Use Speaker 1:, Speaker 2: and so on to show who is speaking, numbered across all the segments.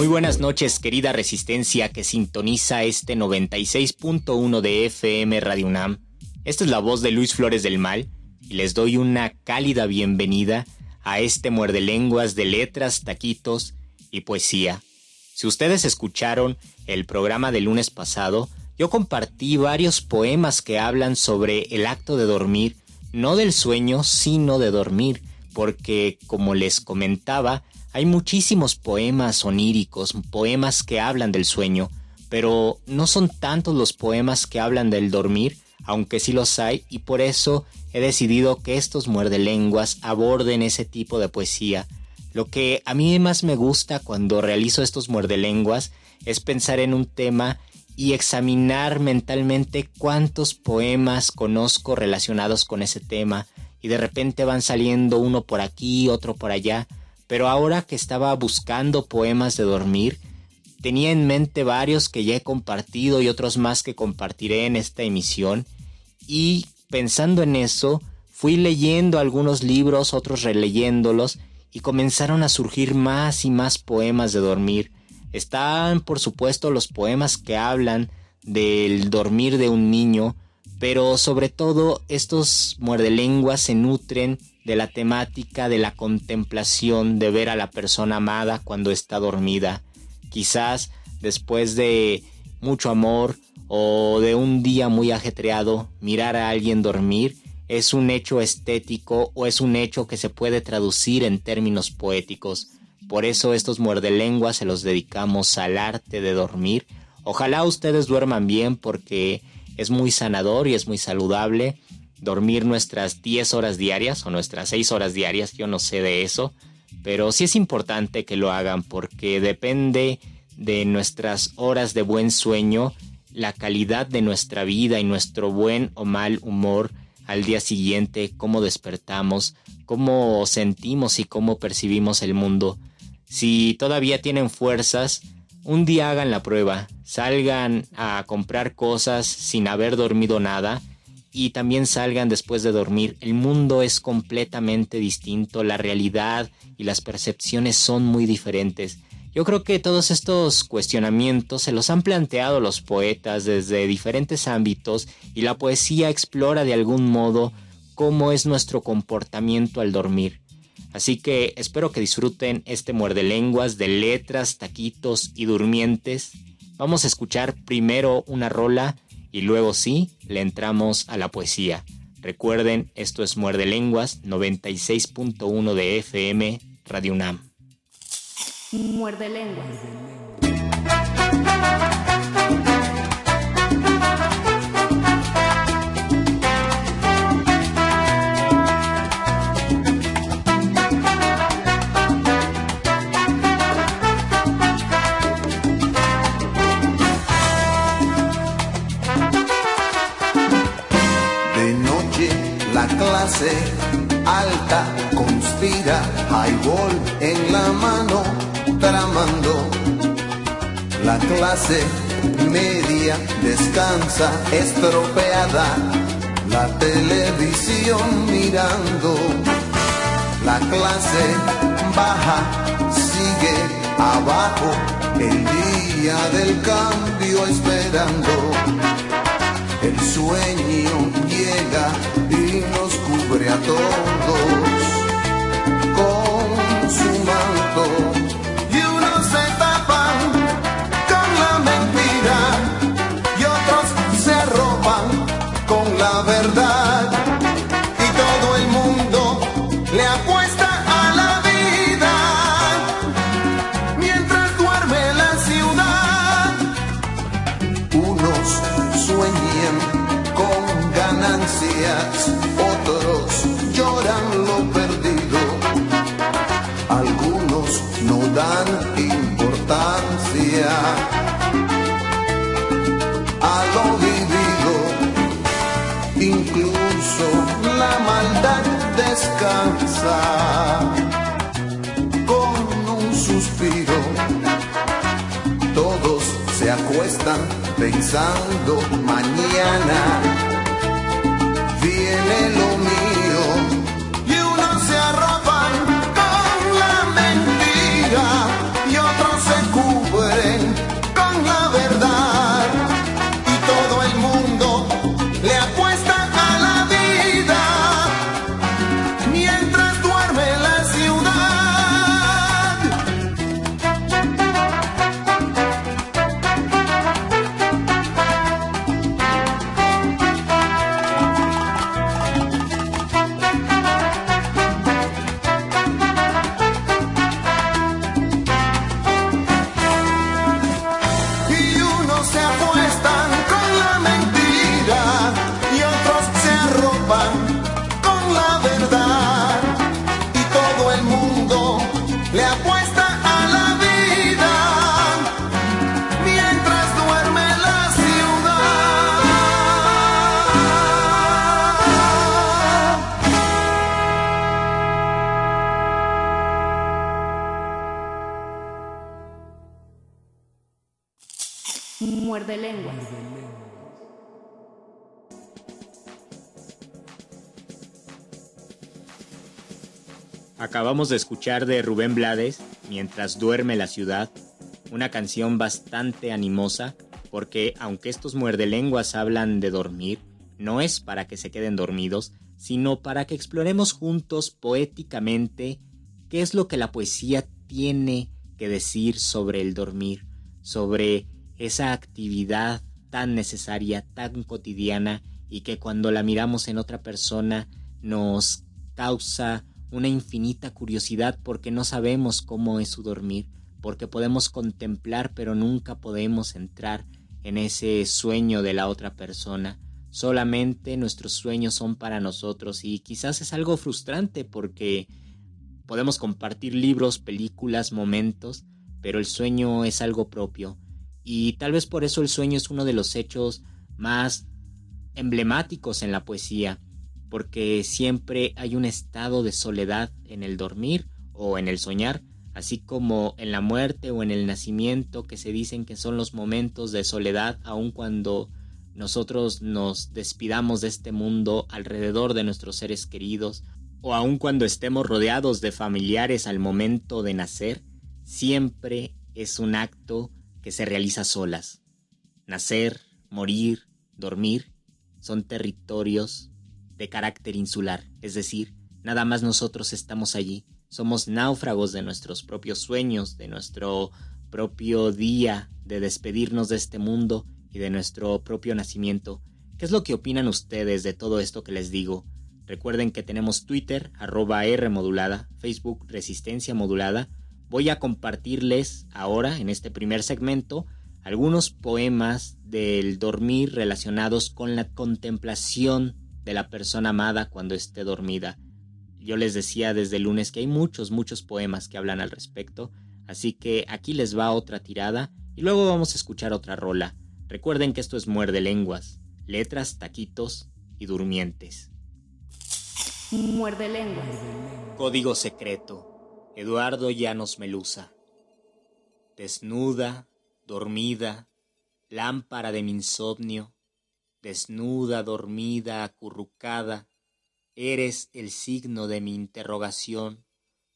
Speaker 1: Muy buenas noches, querida resistencia que sintoniza este 96.1 de FM Radio UNAM. Esta es la voz de Luis Flores del Mal y les doy una cálida bienvenida a este muerde lenguas de letras, taquitos y poesía. Si ustedes escucharon el programa del lunes pasado, yo compartí varios poemas que hablan sobre el acto de dormir, no del sueño, sino de dormir, porque, como les comentaba, hay muchísimos poemas oníricos, poemas que hablan del sueño, pero no son tantos los poemas que hablan del dormir, aunque sí los hay, y por eso he decidido que estos muerdelenguas aborden ese tipo de poesía. Lo que a mí más me gusta cuando realizo estos muerdelenguas es pensar en un tema y examinar mentalmente cuántos poemas conozco relacionados con ese tema, y de repente van saliendo uno por aquí, otro por allá, pero ahora que estaba buscando poemas de dormir, tenía en mente varios que ya he compartido y otros más que compartiré en esta emisión, y pensando en eso, fui leyendo algunos libros, otros releyéndolos, y comenzaron a surgir más y más poemas de dormir. Están, por supuesto, los poemas que hablan del dormir de un niño, pero sobre todo estos muerdelenguas se nutren de la temática de la contemplación de ver a la persona amada cuando está dormida. Quizás después de mucho amor o de un día muy ajetreado, mirar a alguien dormir es un hecho estético o es un hecho que se puede traducir en términos poéticos. Por eso estos muerdelenguas se los dedicamos al arte de dormir. Ojalá ustedes duerman bien porque es muy sanador y es muy saludable dormir nuestras 10 horas diarias o nuestras 6 horas diarias, yo no sé de eso, pero sí es importante que lo hagan porque depende de nuestras horas de buen sueño, la calidad de nuestra vida y nuestro buen o mal humor al día siguiente, cómo despertamos, cómo sentimos y cómo percibimos el mundo. Si todavía tienen fuerzas, un día hagan la prueba, salgan a comprar cosas sin haber dormido nada y también salgan después de dormir. El mundo es completamente distinto, la realidad y las percepciones son muy diferentes. Yo creo que todos estos cuestionamientos se los han planteado los poetas desde diferentes ámbitos y la poesía explora de algún modo cómo es nuestro comportamiento al dormir. Así que espero que disfruten este muerde lenguas de letras, taquitos y durmientes. Vamos a escuchar primero una rola y luego sí, le entramos a la poesía. Recuerden, esto es Muerde Lenguas 96.1 de FM Radio UNAM.
Speaker 2: Muerde Lenguas.
Speaker 3: Clase alta conspira, highball en la mano, tramando. La clase media descansa estropeada, la televisión mirando. La clase baja sigue abajo, el día del cambio esperando. El sueño llega cubre a todos con su manto. Pensando mañana
Speaker 1: De escuchar de Rubén Blades, Mientras duerme la ciudad, una canción bastante animosa, porque aunque estos muerdelenguas hablan de dormir, no es para que se queden dormidos, sino para que exploremos juntos poéticamente qué es lo que la poesía tiene que decir sobre el dormir, sobre esa actividad tan necesaria, tan cotidiana y que cuando la miramos en otra persona nos causa una infinita curiosidad porque no sabemos cómo es su dormir, porque podemos contemplar pero nunca podemos entrar en ese sueño de la otra persona. Solamente nuestros sueños son para nosotros y quizás es algo frustrante porque podemos compartir libros, películas, momentos, pero el sueño es algo propio y tal vez por eso el sueño es uno de los hechos más emblemáticos en la poesía, porque siempre hay un estado de soledad en el dormir o en el soñar, así como en la muerte o en el nacimiento, que se dicen que son los momentos de soledad, aun cuando nosotros nos despidamos de este mundo alrededor de nuestros seres queridos, o aun cuando estemos rodeados de familiares al momento de nacer, siempre es un acto que se realiza solas. Nacer, morir, dormir son territorios de carácter insular, es decir, nada más nosotros estamos allí, somos náufragos de nuestros propios sueños, de nuestro propio día de despedirnos de este mundo y de nuestro propio nacimiento. ¿Qué es lo que opinan ustedes de todo esto que les digo? Recuerden que tenemos Twitter, arroba R modulada, Facebook Resistencia modulada. Voy a compartirles ahora, en este primer segmento, algunos poemas del dormir relacionados con la contemplación de la persona amada cuando esté dormida. Yo les decía desde el lunes que hay muchos, muchos poemas que hablan al respecto, así que aquí les va otra tirada y luego vamos a escuchar otra rola. Recuerden que esto es Muerde Lenguas, letras, taquitos y durmientes.
Speaker 2: Muerde lenguas.
Speaker 1: Código secreto. Eduardo Llanos Melusa. Desnuda, dormida, lámpara de mi insomnio, desnuda, dormida, acurrucada, eres el signo de mi interrogación,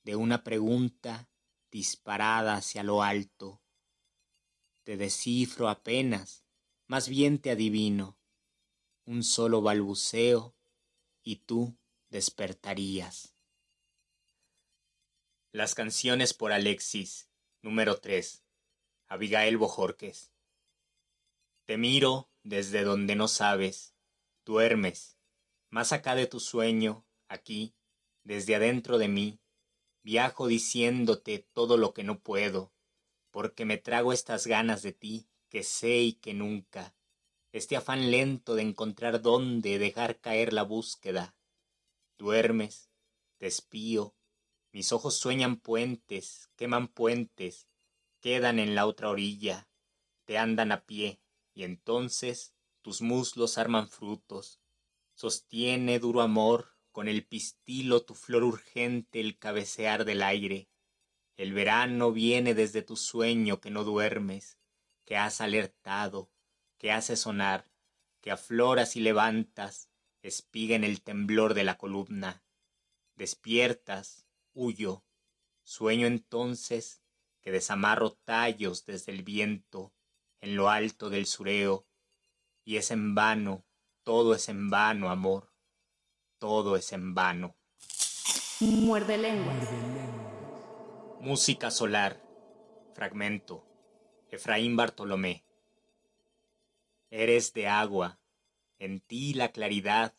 Speaker 1: de una pregunta disparada hacia lo alto. Te descifro apenas, más bien te adivino, un solo balbuceo y tú despertarías. Las canciones por Alexis, número 3. Abigail Bojorques. Te miro desde donde no sabes, duermes, más acá de tu sueño, aquí, desde adentro de mí, viajo diciéndote todo lo que no puedo, porque me trago estas ganas de ti que sé y que nunca, este afán lento de encontrar dónde dejar caer la búsqueda. Duermes, te espío, mis ojos sueñan puentes, queman puentes, quedan en la otra orilla, te andan a pie, y entonces tus muslos arman frutos. Sostiene duro amor con el pistilo tu flor urgente el cabecear del aire. El verano viene desde tu sueño que no duermes, que has alertado, que hace sonar, que afloras y levantas, espiga en el temblor de la columna. Despiertas, huyo, sueño entonces que desamarro tallos desde el viento en lo alto del sureo, y es en vano, todo es en vano, amor, todo es en vano.
Speaker 2: Muerde lenguas.
Speaker 1: Música solar, fragmento, Efraín Bartolomé. Eres de agua, en ti la claridad,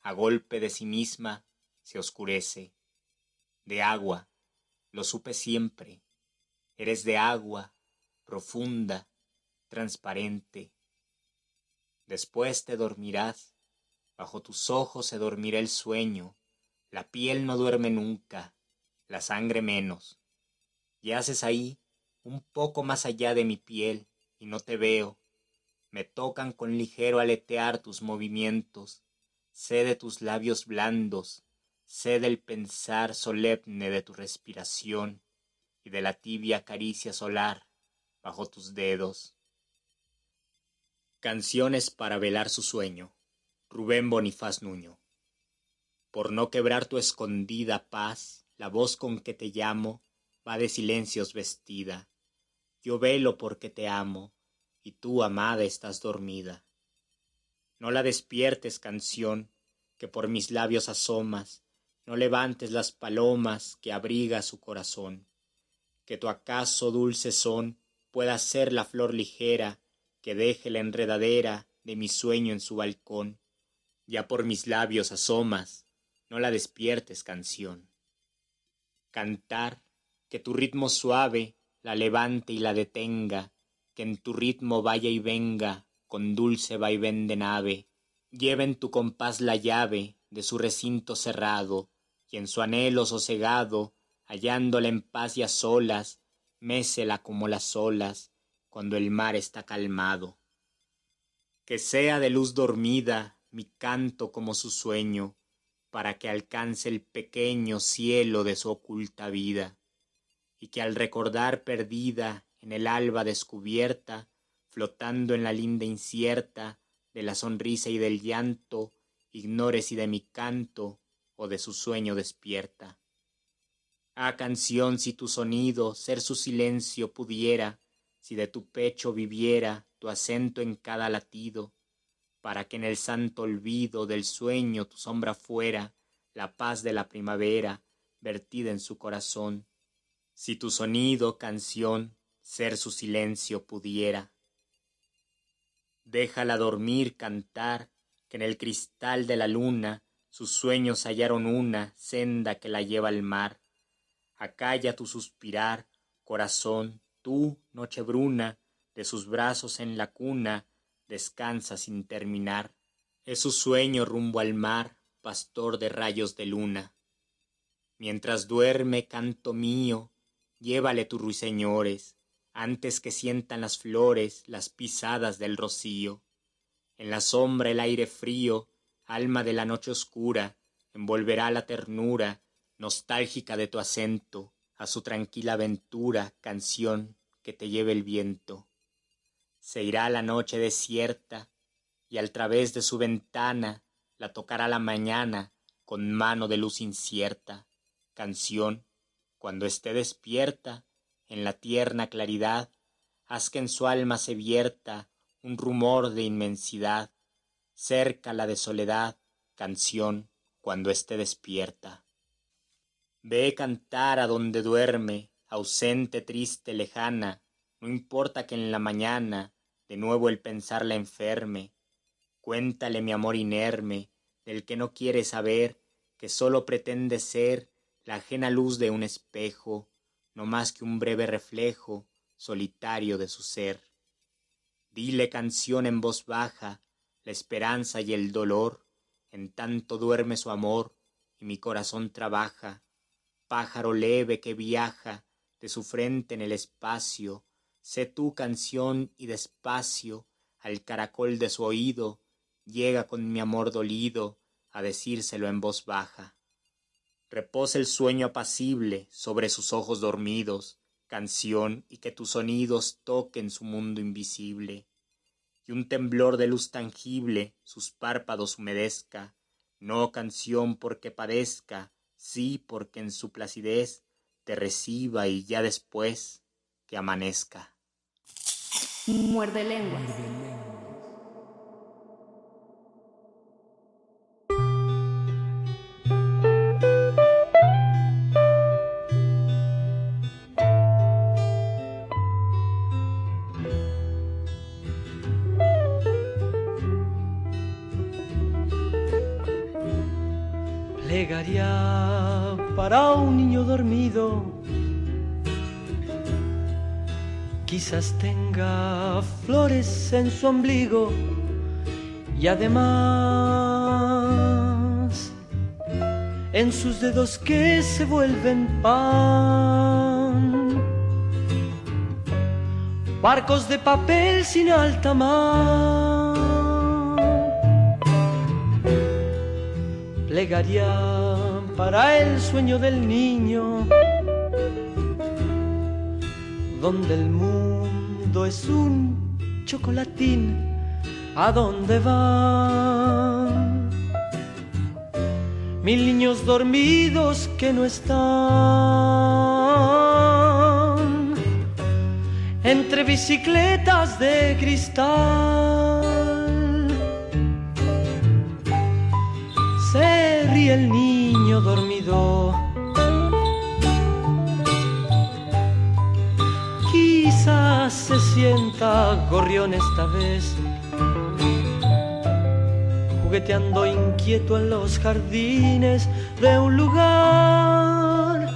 Speaker 1: a golpe de sí misma, se oscurece. De agua, lo supe siempre, eres de agua, profunda, transparente. Después te dormirás, bajo tus ojos se dormirá el sueño, la piel no duerme nunca, la sangre menos. Yaces ahí, un poco más allá de mi piel, y no te veo. Me tocan con ligero aletear tus movimientos, sé de tus labios blandos, sé del pensar solemne de tu respiración y de la tibia caricia solar bajo tus dedos. Canciones para velar su sueño. Rubén Bonifaz Nuño. Por no quebrar tu escondida paz, la voz con que te llamo va de silencios vestida. Yo velo porque te amo, y tú, amada, estás dormida. No la despiertes, canción, que por mis labios asomas, no levantes las palomas que abriga su corazón, que tu acaso dulce son pueda ser la flor ligera que deje la enredadera de mi sueño en su balcón. Ya por mis labios asomas, no la despiertes canción. Cantar, que tu ritmo suave la levante y la detenga, que en tu ritmo vaya y venga con dulce vaivén de nave, lleve en tu compás la llave de su recinto cerrado, y en su anhelo sosegado, hallándola en paz y a solas, mésela como las olas, cuando el mar está calmado. Que sea de luz dormida mi canto como su sueño, para que alcance el pequeño cielo de su oculta vida, y que al recordar perdida en el alba descubierta, flotando en la linda incierta de la sonrisa y del llanto, ignore si de mi canto o de su sueño despierta. Ah, canción, si tu sonido ser su silencio pudiera, si de tu pecho viviera tu acento en cada latido, para que en el santo olvido del sueño tu sombra fuera la paz de la primavera vertida en su corazón, si tu sonido, canción, ser su silencio pudiera. Déjala dormir, cantar, que en el cristal de la luna sus sueños hallaron una senda que la lleva al mar. Acalla tu suspirar, corazón, tú, noche bruna, de sus brazos en la cuna, descansa sin terminar. Es su sueño rumbo al mar, pastor de rayos de luna. Mientras duerme, canto mío, llévale tus ruiseñores, antes que sientan las flores las pisadas del rocío. En la sombra el aire frío, alma de la noche oscura, envolverá la ternura nostálgica de tu acento a su tranquila aventura, canción que te lleve el viento. Se irá la noche desierta y al través de su ventana la tocará la mañana con mano de luz incierta, canción, cuando esté despierta en la tierna claridad, haz que en su alma se vierta un rumor de inmensidad, cerca la de soledad, canción, cuando esté despierta. Ve cantar a donde duerme, ausente, triste, lejana, no importa que en la mañana de nuevo el pensar la enferme. Cuéntale mi amor inerme, del que no quiere saber, que sólo pretende ser la ajena luz de un espejo, no más que un breve reflejo solitario de su ser. Dile canción en voz baja, la esperanza y el dolor, en tanto duerme su amor y mi corazón trabaja, pájaro leve que viaja de su frente en el espacio, sé tu canción y despacio al caracol de su oído llega con mi amor dolido a decírselo en voz baja. Reposa el sueño apacible sobre sus ojos dormidos, canción y que tus sonidos toquen su mundo invisible, y un temblor de luz tangible sus párpados humedezca, no canción porque padezca, sí porque en su placidez te reciba y ya después que amanezca.
Speaker 2: Muerde lenguas.
Speaker 4: Tenga flores en su ombligo y además en sus dedos que se vuelven pan. Barcos de papel sin alta mar. Plegaria para el sueño del niño, donde el mundo es un chocolatín, ¿a dónde van? Mil niños dormidos que no están entre bicicletas de cristal. Se ríe el niño dormido. Sienta gorrión esta vez, jugueteando inquieto en los jardines de un lugar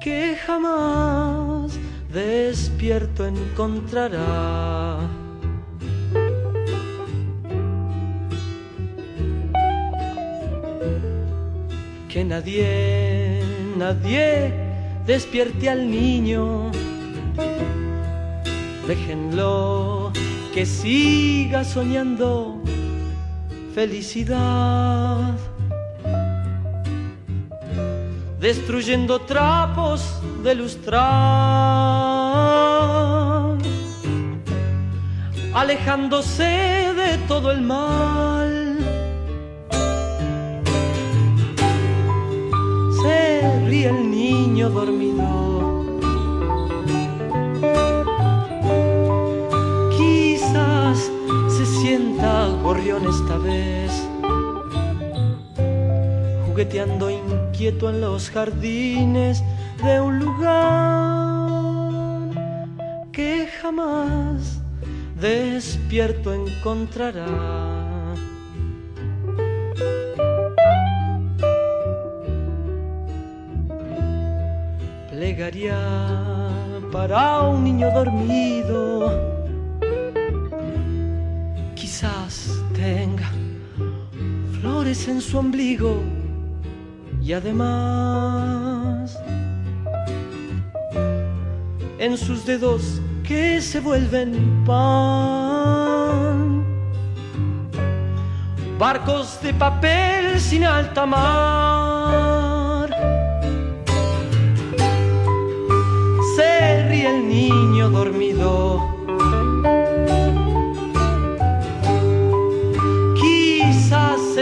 Speaker 4: que jamás despierto encontrará. que nadie, nadie despierte al niño. Déjenlo que siga soñando felicidad. Destruyendo trapos de lustrar. Alejándose de todo el mal se ríe el niño dormido. Gorrión esta vez, jugueteando inquieto en los jardines de un lugar que jamás despierto encontrará. Plegaria para un niño dormido. Flores en su ombligo y además en sus dedos que se vuelven pan. barcos de papel sin alta mar. Se el niño dormido.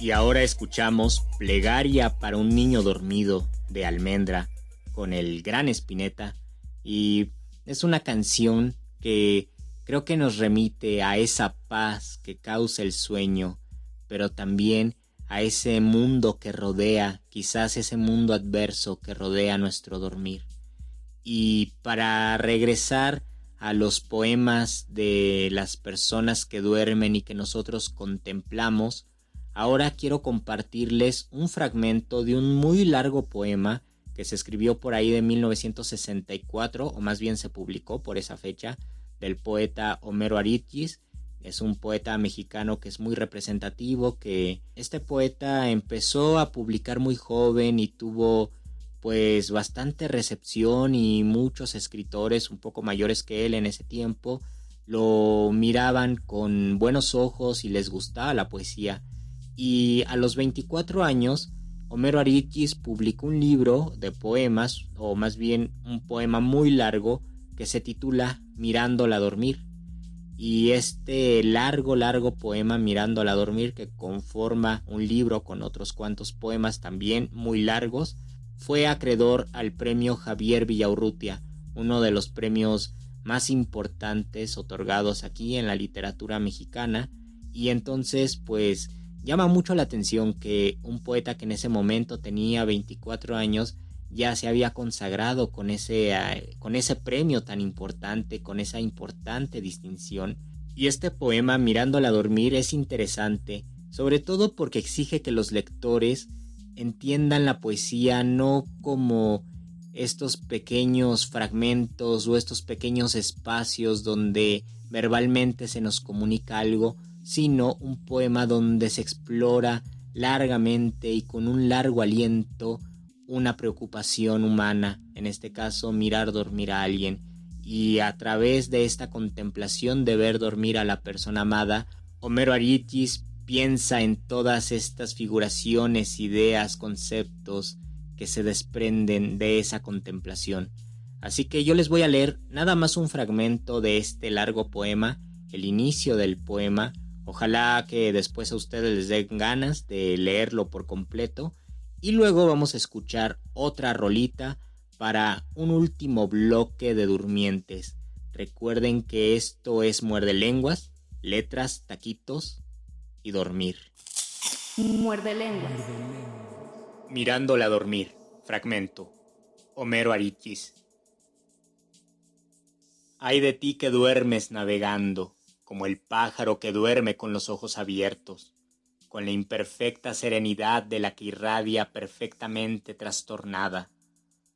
Speaker 1: Y ahora escuchamos Plegaria para un niño dormido de Almendra con el gran Espineta y es una canción que creo que nos remite a esa paz que causa el sueño, pero también a ese mundo que rodea, quizás ese mundo adverso que rodea nuestro dormir. Y para regresar a los poemas de las personas que duermen y que nosotros contemplamos, ahora quiero compartirles un fragmento de un muy largo poema que se escribió por ahí de 1964, o más bien se publicó por esa fecha, del poeta Homero Aritgis. Es un poeta mexicano que es muy representativo, que este poeta empezó a publicar muy joven y tuvo pues bastante recepción y muchos escritores un poco mayores que él en ese tiempo lo miraban con buenos ojos y les gustaba la poesía. Y a los 24 años Homero Aritgis publicó un libro de poemas, o más bien un poema muy largo, que se titula Mirándola dormir. Y este largo, largo poema Mirándola dormir, que conforma un libro con otros cuantos poemas también muy largos, fue acreedor al premio Javier Villaurrutia, uno de los premios más importantes otorgados aquí en la literatura mexicana. Y entonces, pues, Llama mucho la atención que un poeta que en ese momento tenía 24 años ya se había consagrado con ese, eh, con ese premio tan importante, con esa importante distinción. Y este poema, Mirándola dormir, es interesante, sobre todo porque exige que los lectores entiendan la poesía no como estos pequeños fragmentos o estos pequeños espacios donde verbalmente se nos comunica algo, sino un poema donde se explora largamente y con un largo aliento una preocupación humana, en este caso mirar dormir a alguien, y a través de esta contemplación de ver dormir a la persona amada, Homero Aritis piensa en todas estas figuraciones, ideas, conceptos que se desprenden de esa contemplación. Así que yo les voy a leer nada más un fragmento de este largo poema, el inicio del poema, Ojalá que después a ustedes les den ganas de leerlo por completo. Y luego vamos a escuchar otra rolita para un último bloque de durmientes. Recuerden que esto es muerde lenguas, letras, taquitos y dormir.
Speaker 2: Muerde lenguas.
Speaker 1: Mirándola a dormir. Fragmento. Homero Arichis. Ay de ti que duermes navegando como el pájaro que duerme con los ojos abiertos, con la imperfecta serenidad de la que irradia perfectamente trastornada,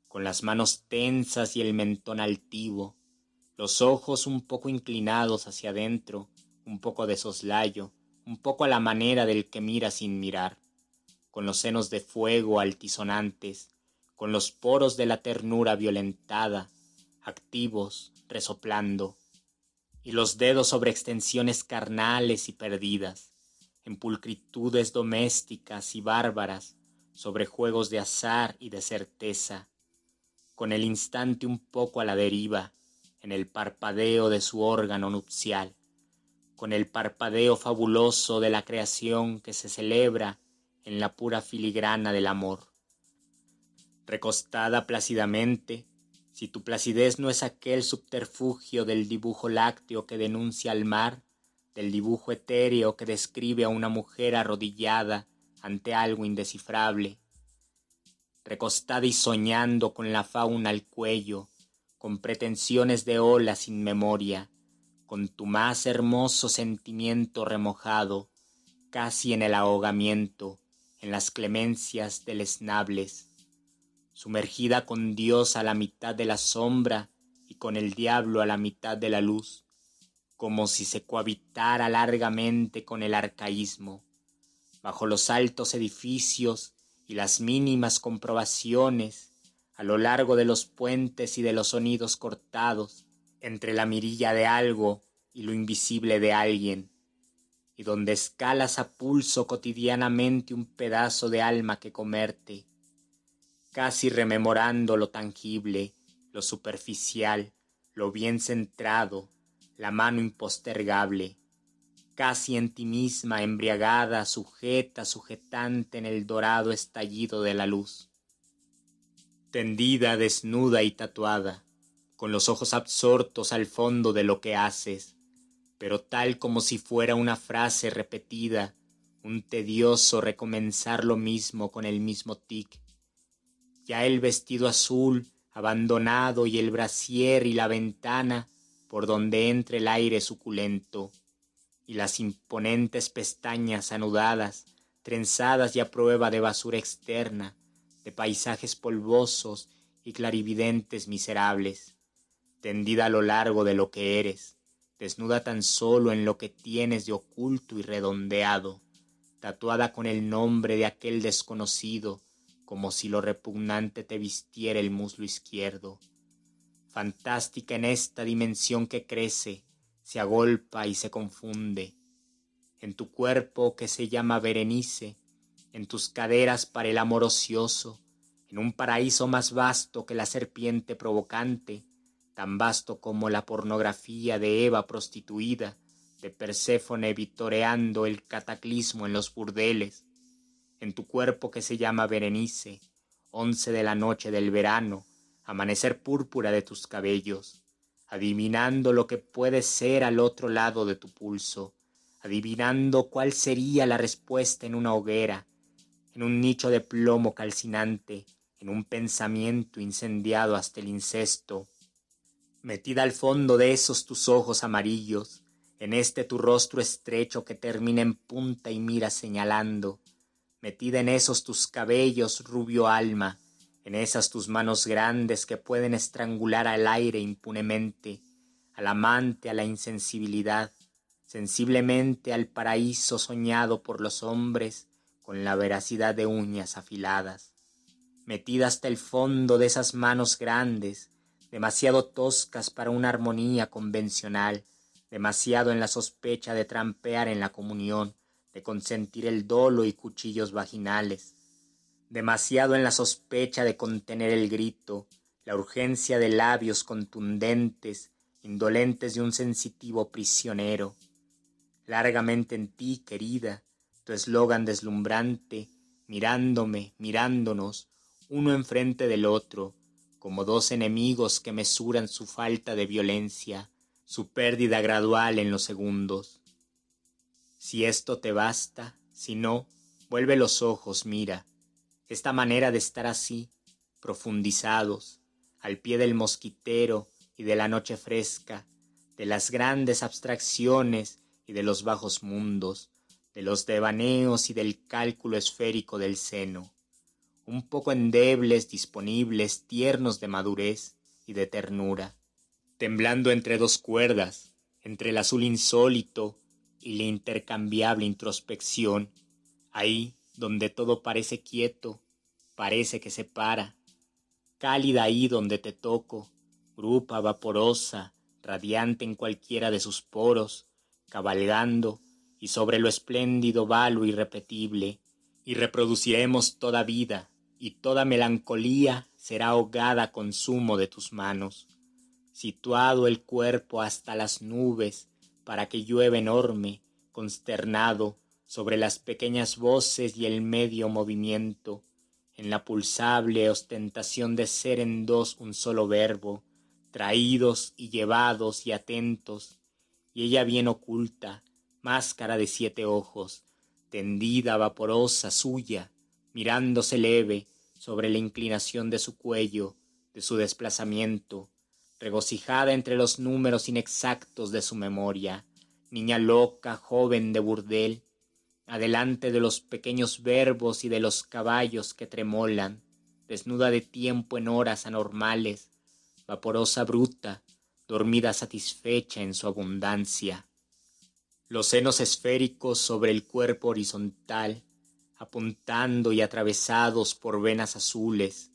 Speaker 1: con las manos tensas y el mentón altivo, los ojos un poco inclinados hacia adentro, un poco de soslayo, un poco a la manera del que mira sin mirar, con los senos de fuego altisonantes, con los poros de la ternura violentada, activos, resoplando, y los dedos sobre extensiones carnales y perdidas, en pulcritudes domésticas y bárbaras, sobre juegos de azar y de certeza, con el instante un poco a la deriva, en el parpadeo de su órgano nupcial, con el parpadeo fabuloso de la creación que se celebra en la pura filigrana del amor. Recostada plácidamente, si tu placidez no es aquel subterfugio del dibujo lácteo que denuncia al mar, del dibujo etéreo que describe a una mujer arrodillada ante algo indescifrable, recostada y soñando con la fauna al cuello, con pretensiones de ola sin memoria, con tu más hermoso sentimiento remojado, casi en el ahogamiento, en las clemencias deleznables, sumergida con Dios a la mitad de la sombra y con el diablo a la mitad de la luz, como si se cohabitara largamente con el arcaísmo, bajo los altos edificios y las mínimas comprobaciones, a lo largo de los puentes y de los sonidos cortados, entre la mirilla de algo y lo invisible de alguien, y donde escalas a pulso cotidianamente un pedazo de alma que comerte, casi rememorando lo tangible, lo superficial, lo bien centrado, la mano impostergable, casi en ti misma embriagada, sujeta, sujetante en el dorado estallido de la luz. Tendida, desnuda y tatuada, con los ojos absortos al fondo de lo que haces, pero tal como si fuera una frase repetida, un tedioso recomenzar lo mismo con el mismo tic. Ya el vestido azul, abandonado y el brasier y la ventana por donde entre el aire suculento, y las imponentes pestañas anudadas, trenzadas y a prueba de basura externa, de paisajes polvosos y clarividentes miserables, tendida a lo largo de lo que eres, desnuda tan solo en lo que tienes de oculto y redondeado, tatuada con el nombre de aquel desconocido, como si lo repugnante te vistiera el muslo izquierdo. Fantástica en esta dimensión que crece, se agolpa y se confunde. En tu cuerpo que se llama Berenice, en tus caderas para el amor ocioso, en un paraíso más vasto que la serpiente provocante, tan vasto como la pornografía de Eva prostituida, de Perséfone vitoreando el cataclismo en los burdeles, en tu cuerpo que se llama Berenice, once de la noche del verano, amanecer púrpura de tus cabellos, adivinando lo que puede ser al otro lado de tu pulso, adivinando cuál sería la respuesta en una hoguera, en un nicho de plomo calcinante, en un pensamiento incendiado hasta el incesto, metida al fondo de esos tus ojos amarillos, en este tu rostro estrecho que termina en punta y mira señalando, metida en esos tus cabellos rubio alma, en esas tus manos grandes que pueden estrangular al aire impunemente, al amante, a la insensibilidad, sensiblemente al paraíso soñado por los hombres con la veracidad de uñas afiladas, metida hasta el fondo de esas manos grandes, demasiado toscas para una armonía convencional, demasiado en la sospecha de trampear en la comunión, de consentir el dolo y cuchillos vaginales, demasiado en la sospecha de contener el grito, la urgencia de labios contundentes, indolentes de un sensitivo prisionero. Largamente en ti, querida, tu eslogan deslumbrante, mirándome, mirándonos, uno enfrente del otro, como dos enemigos que mesuran su falta de violencia, su pérdida gradual en los segundos. Si esto te basta, si no, vuelve los ojos, mira, esta manera de estar así, profundizados, al pie del mosquitero y de la noche fresca, de las grandes abstracciones y de los bajos mundos, de los devaneos y del cálculo esférico del seno. Un poco endebles, disponibles, tiernos de madurez y de ternura, temblando entre dos cuerdas, entre el azul insólito y la intercambiable introspección, ahí donde todo parece quieto, parece que se para, cálida ahí donde te toco, grupa vaporosa, radiante en cualquiera de sus poros, cabalgando, y sobre lo espléndido valo irrepetible, y reproduciremos toda vida, y toda melancolía será ahogada con zumo de tus manos, situado el cuerpo hasta las nubes para que llueva enorme, consternado, sobre las pequeñas voces y el medio movimiento, en la pulsable ostentación de ser en dos un solo verbo, traídos y llevados y atentos, y ella bien oculta, máscara de siete ojos, tendida vaporosa suya, mirándose leve, sobre la inclinación de su cuello, de su desplazamiento, regocijada entre los números inexactos de su memoria, niña loca, joven de burdel, adelante de los pequeños verbos y de los caballos que tremolan, desnuda de tiempo en horas anormales, vaporosa bruta, dormida satisfecha en su abundancia. Los senos esféricos sobre el cuerpo horizontal, apuntando y atravesados por venas azules,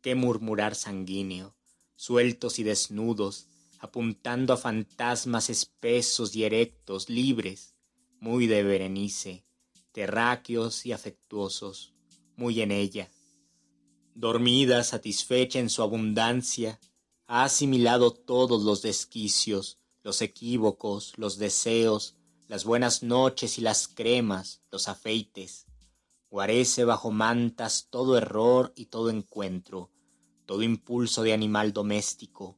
Speaker 1: qué murmurar sanguíneo, sueltos y desnudos, apuntando a fantasmas espesos y erectos, libres, muy de Berenice, terráqueos y afectuosos, muy en ella. Dormida, satisfecha en su abundancia, ha asimilado todos los desquicios, los equívocos, los deseos, las buenas noches y las cremas, los afeites. Guarece bajo mantas todo error y todo encuentro, todo impulso de animal doméstico.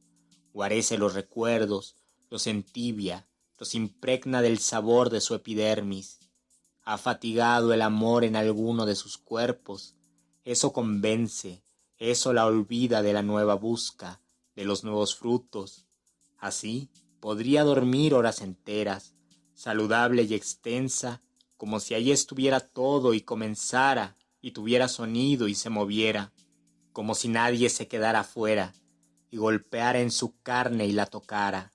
Speaker 1: Guarece los recuerdos, los entibia, los impregna del sabor de su epidermis. Ha fatigado el amor en alguno de sus cuerpos. Eso convence, eso la olvida de la nueva busca, de los nuevos frutos. Así podría dormir horas enteras, saludable y extensa, como si allí estuviera todo y comenzara, y tuviera sonido y se moviera, como si nadie se quedara fuera, y golpeara en su carne y la tocara.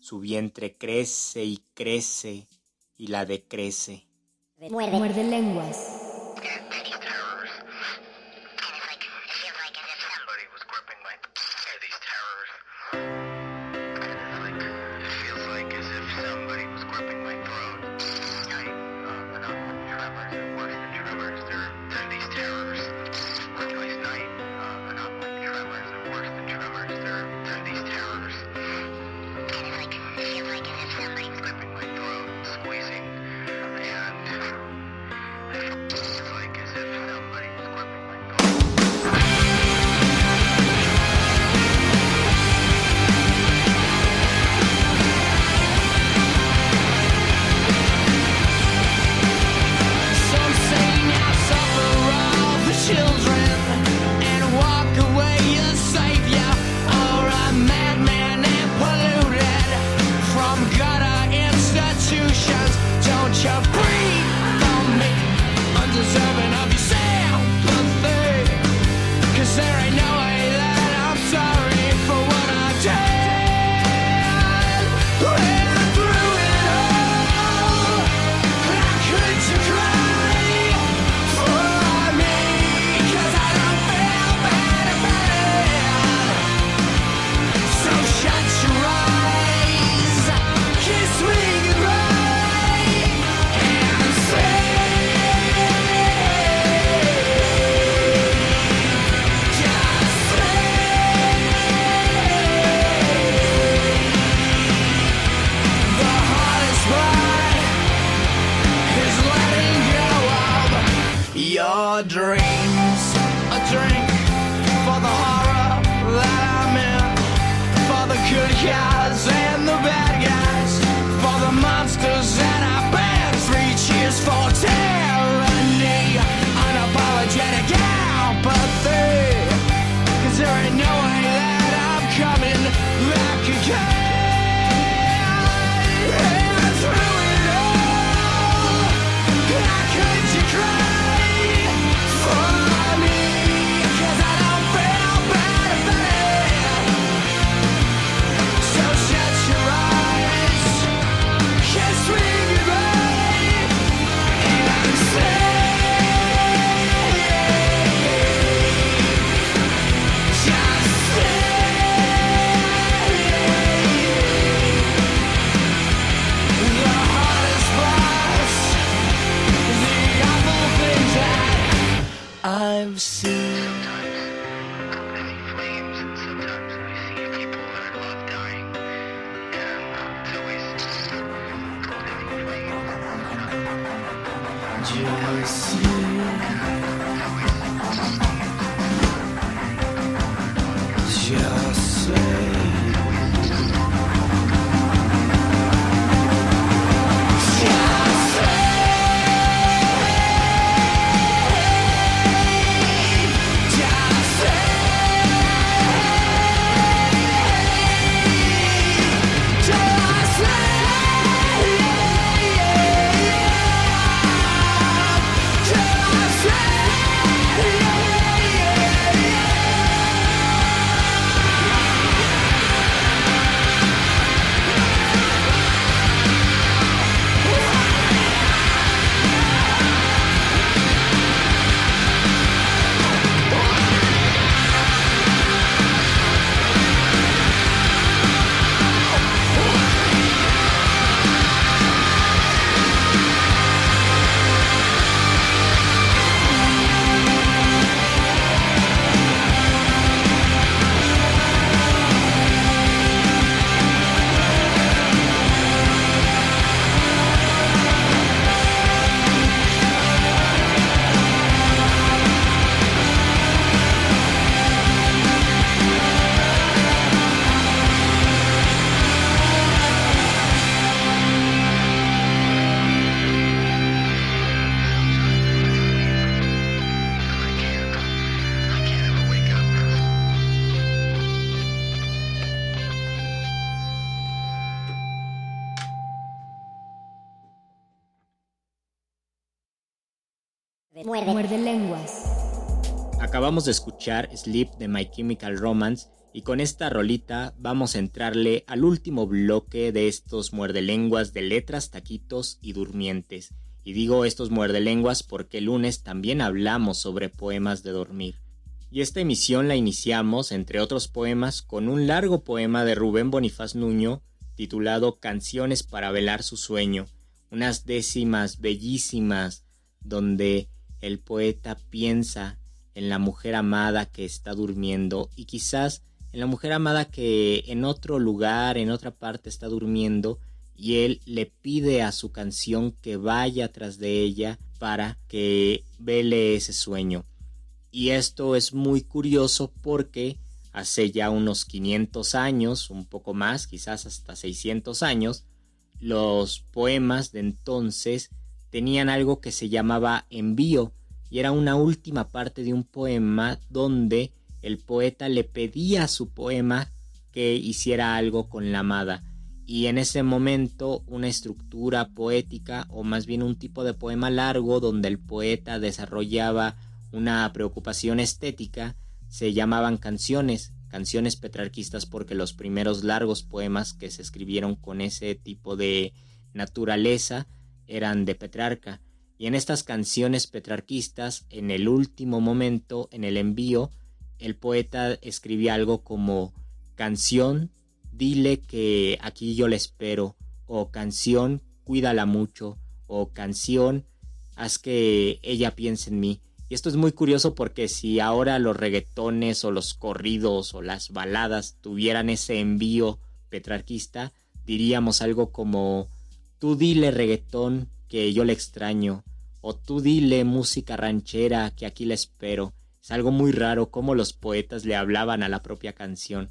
Speaker 1: Su vientre crece y crece y la decrece.
Speaker 2: Muerde, Muerde lenguas.
Speaker 1: De escuchar Sleep de My Chemical Romance y con esta rolita vamos a entrarle al último bloque de estos muerdelenguas de letras, taquitos y durmientes. Y digo estos muerdelenguas porque el lunes también hablamos sobre poemas de dormir. Y esta emisión la iniciamos, entre otros poemas, con un largo poema de Rubén Bonifaz Nuño titulado Canciones para velar su sueño, unas décimas bellísimas donde el poeta piensa en la mujer amada que está durmiendo y quizás en la mujer amada que en otro lugar, en otra parte está durmiendo y él le pide a su canción que vaya tras de ella para que vele ese sueño. Y esto es muy curioso porque hace ya unos 500 años, un poco más, quizás hasta 600 años, los poemas de entonces tenían algo que se llamaba envío y era una última parte de un poema donde el poeta le pedía a su poema que hiciera algo con la amada. Y en ese momento una estructura poética o más bien un tipo de poema largo donde el poeta desarrollaba una preocupación estética se llamaban canciones, canciones petrarquistas porque los primeros largos poemas que se escribieron con ese tipo de naturaleza eran de Petrarca y en estas canciones petrarquistas en el último momento en el envío el poeta escribía algo como canción, dile que aquí yo le espero, o canción, cuídala mucho, o canción, haz que ella piense en mí. Y esto es muy curioso porque si ahora los reggaetones o los corridos o las baladas tuvieran ese envío petrarquista, diríamos algo como tú dile reggaetón que yo le extraño, o tú dile música ranchera que aquí le espero. Es algo muy raro cómo los poetas le hablaban a la propia canción.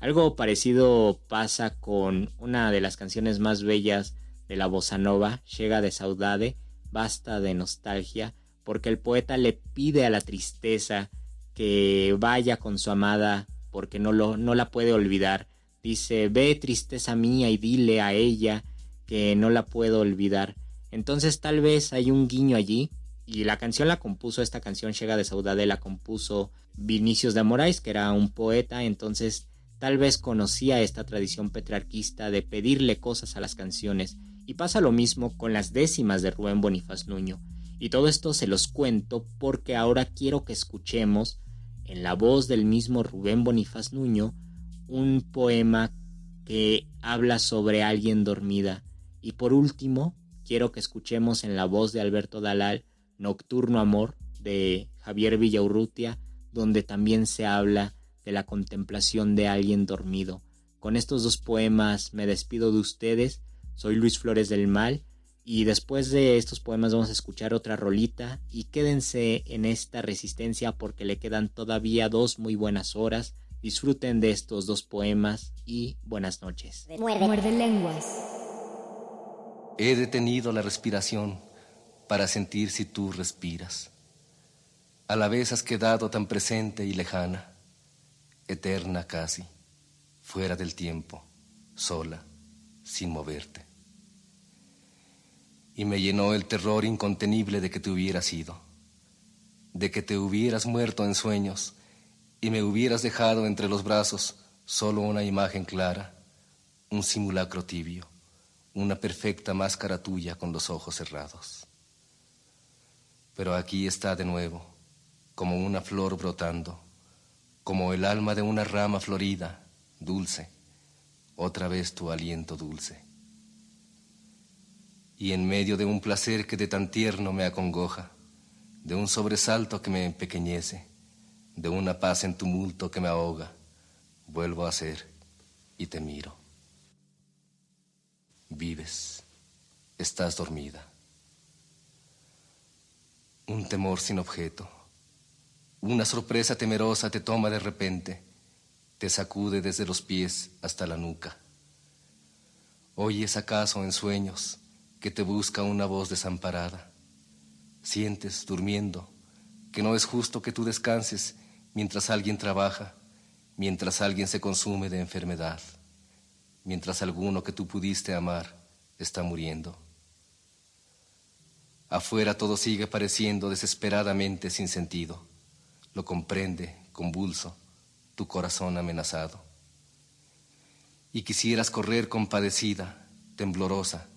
Speaker 1: Algo parecido pasa con una de las canciones más bellas de la bossa nova, Llega de Saudade, Basta de Nostalgia, porque el poeta le pide a la tristeza que vaya con su amada porque no, lo, no la puede olvidar. Dice, ve tristeza mía y dile a ella que no la puedo olvidar. Entonces tal vez hay un guiño allí y la canción la compuso, esta canción Llega de Saudade la compuso Vinicius de Moraes, que era un poeta, entonces tal vez conocía esta tradición petrarquista de pedirle cosas a las canciones, y pasa lo mismo con las décimas de Rubén Bonifaz Nuño. Y todo esto se los cuento porque ahora quiero que escuchemos, en la voz del mismo Rubén Bonifaz Nuño, un poema que habla sobre alguien dormida. Y por último, quiero que escuchemos en la voz de Alberto Dalal Nocturno Amor de Javier Villaurrutia, donde también se habla de la contemplación de alguien dormido. Con estos dos poemas me despido de ustedes. Soy Luis Flores del Mal y después de estos poemas vamos a escuchar otra rolita y quédense en esta resistencia porque le quedan todavía dos muy buenas horas. Disfruten de estos dos poemas y buenas noches.
Speaker 2: Muerde, Muerde lenguas.
Speaker 5: He detenido la respiración para sentir si tú respiras. A la vez has quedado tan presente y lejana, eterna casi, fuera del tiempo, sola, sin moverte. Y me llenó el terror incontenible de que te hubieras ido, de que te hubieras muerto en sueños y me hubieras dejado entre los brazos solo una imagen clara, un simulacro tibio, una perfecta máscara tuya con los ojos cerrados pero aquí está de nuevo, como una flor brotando, como el alma de una rama florida, dulce, otra vez tu aliento dulce. Y en medio de un placer que de tan tierno me acongoja, de un sobresalto que me empequeñece, de una paz en tumulto que me ahoga, vuelvo a ser y te miro. Vives, estás dormida un temor sin objeto. Una sorpresa temerosa te toma de repente, te sacude desde los pies hasta la nuca. Oyes acaso en sueños que te busca una voz desamparada. Sientes, durmiendo, que no es justo que tú descanses mientras alguien trabaja, mientras alguien se consume de enfermedad, mientras alguno que tú pudiste amar está muriendo. Afuera todo sigue pareciendo desesperadamente sin sentido. Lo comprende, convulso, tu corazón amenazado. Y quisieras correr compadecida, temblorosa,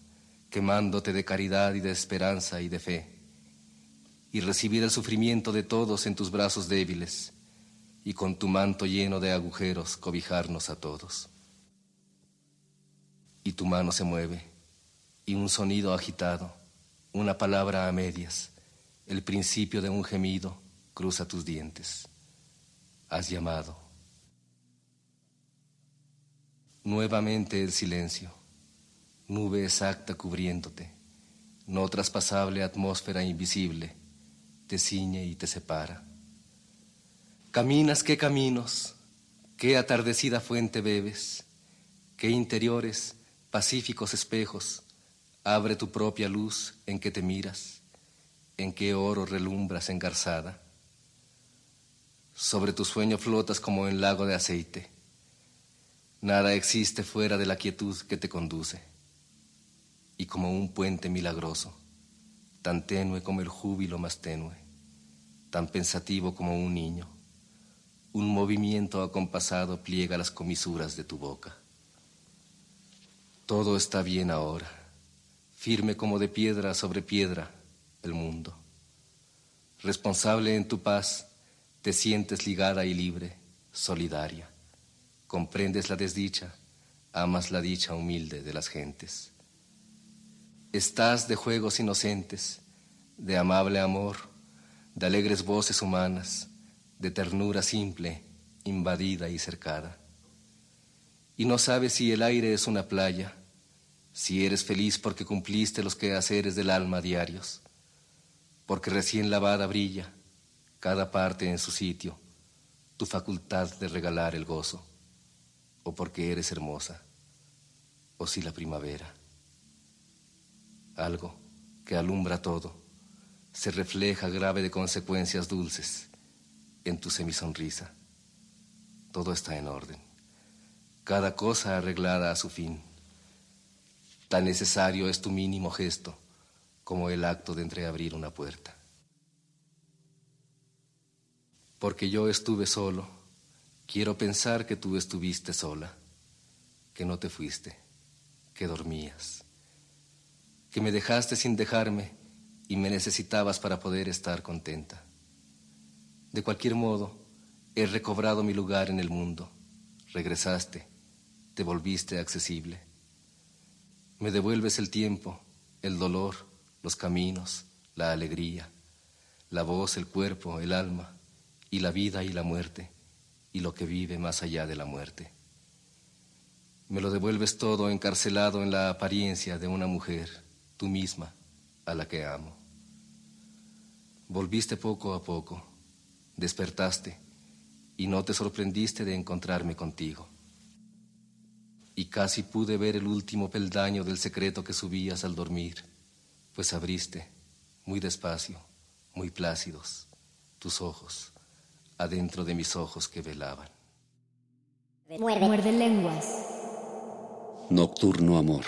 Speaker 5: quemándote de caridad y de esperanza y de fe, y recibir el sufrimiento de todos en tus brazos débiles, y con tu manto lleno de agujeros cobijarnos a todos. Y tu mano se mueve, y un sonido agitado, una palabra a medias, el principio de un gemido cruza tus dientes. Has llamado. Nuevamente el silencio, nube exacta cubriéndote, no traspasable atmósfera invisible, te ciñe y te separa. Caminas qué caminos, qué atardecida fuente bebes, qué interiores, pacíficos espejos, Abre tu propia luz en que te miras, en qué oro relumbras engarzada. Sobre tu sueño flotas como en lago de aceite. Nada existe fuera de la quietud que te conduce. Y como un puente milagroso, tan tenue como el júbilo más tenue, tan pensativo como un niño, un movimiento acompasado pliega las comisuras de tu boca. Todo está bien ahora firme como de piedra sobre piedra el mundo. Responsable en tu paz, te sientes ligada y libre, solidaria. Comprendes la desdicha, amas la dicha humilde de las gentes. Estás de juegos inocentes, de amable amor, de alegres voces humanas, de ternura simple, invadida y cercada. Y no sabes si el aire es una playa, si eres feliz porque cumpliste los quehaceres del alma diarios, porque recién lavada brilla cada parte en su sitio, tu facultad de regalar el gozo, o porque eres hermosa, o si la primavera. Algo que alumbra todo, se refleja grave de consecuencias dulces en tu semisonrisa. Todo está en orden, cada cosa arreglada a su fin Tan necesario es tu mínimo gesto como el acto de entreabrir una puerta. Porque yo estuve solo, quiero pensar que tú estuviste sola, que no te fuiste, que dormías, que me dejaste sin dejarme y me necesitabas para poder estar contenta. De cualquier modo, he recobrado mi lugar en el mundo, regresaste, te volviste accesible. Me devuelves el tiempo, el dolor, los caminos, la alegría, la voz, el cuerpo, el alma, y la vida y la muerte, y lo que vive más allá de la muerte. Me lo devuelves todo encarcelado en la apariencia de una mujer, tú misma, a la que amo. Volviste poco a poco, despertaste, y no te sorprendiste de encontrarme contigo y casi pude ver el último peldaño del secreto que subías al dormir, pues abriste, muy despacio, muy plácidos, tus ojos, adentro de mis ojos que velaban.
Speaker 2: Muerde, Muerde lenguas.
Speaker 6: Nocturno Amor.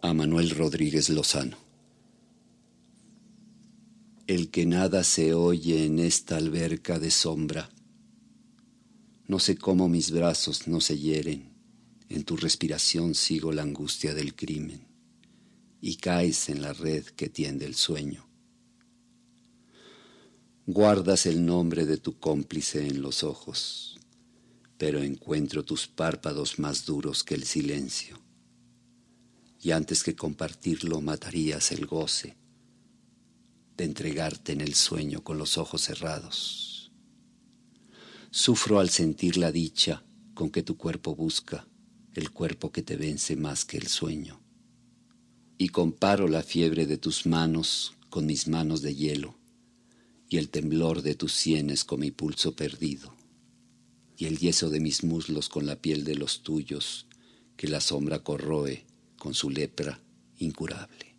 Speaker 6: A Manuel Rodríguez Lozano. El que nada se oye en esta alberca de sombra. No sé cómo mis brazos no se hieren en tu respiración sigo la angustia del crimen y caes en la red que tiende el sueño. Guardas el nombre de tu cómplice en los ojos, pero encuentro tus párpados más duros que el silencio. Y antes que compartirlo matarías el goce de entregarte en el sueño con los ojos cerrados. Sufro al sentir la dicha con que tu cuerpo busca el cuerpo que te vence más que el sueño. Y comparo la fiebre de tus manos con mis manos de hielo, y el temblor de tus sienes con mi pulso perdido, y el yeso de mis muslos con la piel de los tuyos, que la sombra corroe con su lepra incurable.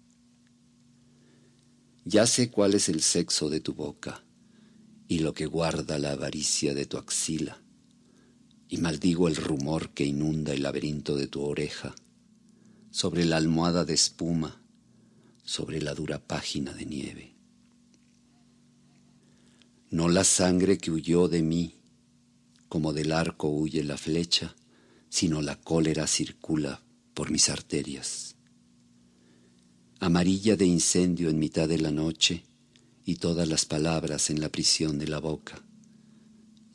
Speaker 6: Ya sé cuál es el sexo de tu boca y lo que guarda la avaricia de tu axila y maldigo el rumor que inunda el laberinto de tu oreja, sobre la almohada de espuma, sobre la dura página de nieve. No la sangre que huyó de mí, como del arco huye la flecha, sino la cólera circula por mis arterias. Amarilla de incendio en mitad de la noche y todas las palabras en la prisión de la boca,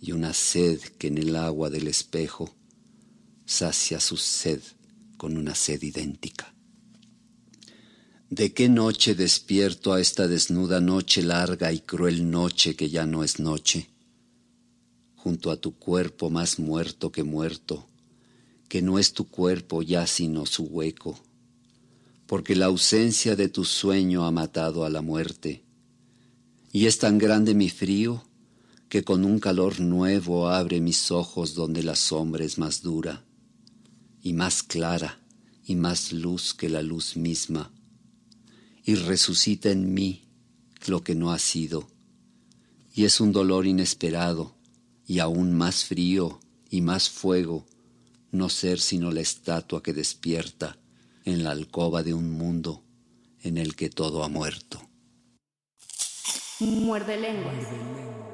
Speaker 6: y una sed que en el agua del espejo sacia su sed con una sed idéntica. ¿De qué noche despierto a esta desnuda noche larga y cruel noche que ya no es noche? Junto a tu cuerpo más muerto que muerto, que no es tu cuerpo ya sino su hueco, porque la ausencia de tu sueño ha matado a la muerte, y es tan grande mi frío que con un calor nuevo abre mis ojos donde la sombra es más dura, y más clara, y más luz que la luz misma y resucita en mí lo que no ha sido. Y es un dolor inesperado y aún más frío y más fuego no ser sino la estatua que despierta en la alcoba de un mundo en el que todo ha muerto.
Speaker 2: Muerde lenguas.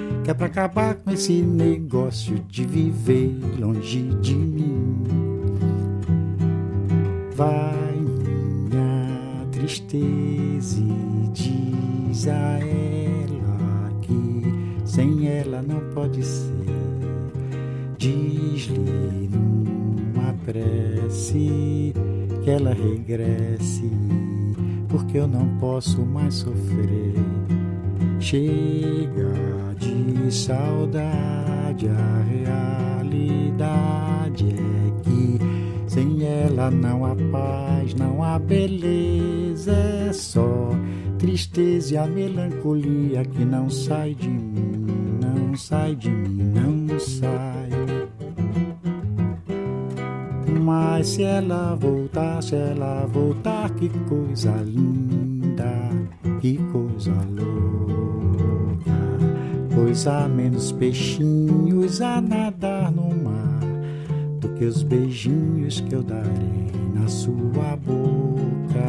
Speaker 7: que é pra acabar com esse negócio de viver longe de mim. Vai minha tristeza e diz a ela que sem ela não pode ser. Diz-lhe numa prece que ela regresse, porque eu não posso mais sofrer. Chega de saudade, a realidade é que sem ela não há paz, não há beleza, é só tristeza e a melancolia que não sai de mim, não sai de mim, não sai. Mas se ela voltar, se ela voltar, que coisa linda, que coisa louca. Pois há menos peixinhos a nadar no mar do que os beijinhos que eu darei na sua boca.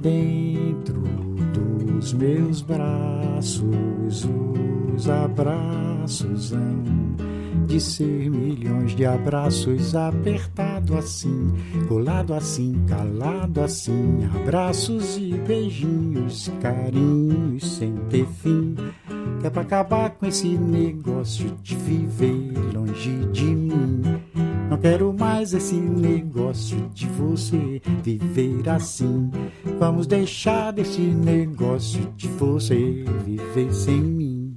Speaker 7: Dentro dos meus braços, os abraços hão de ser milhões de abraços apertado assim, colado assim, calado assim, abraços e beijinhos, carinhos sem ter fim. É pra acabar com esse negócio de viver longe de mim. Não quero mais esse negócio de você viver assim. Vamos deixar desse negócio de você viver sem mim.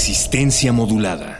Speaker 8: Resistencia modulada.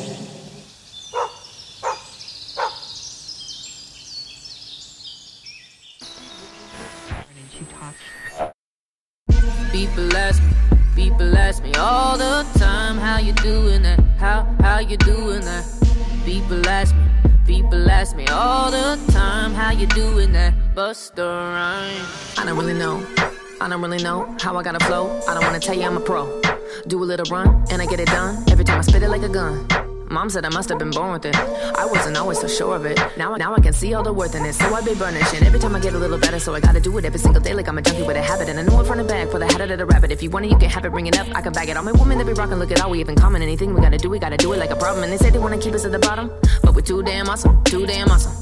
Speaker 9: I don't really know how I gotta flow. I don't wanna tell you I'm a pro. Do a little run and I get it done. Every time I spit it like a gun. Mom said I must have been born with it. I wasn't always so sure of it. Now, now I can see all the worth in it. So I be burning shit every time I get a little better. So I gotta do it every single day like I'm a junkie with a habit. And I know it front and back for the head of the rabbit. If you want it, you can have it. Bring it up, I can bag it. All my women that be rocking, look at all we have in common. Anything we gotta do, we gotta do it like a problem. And they say they wanna keep us at the bottom, but we're too damn awesome, too damn awesome.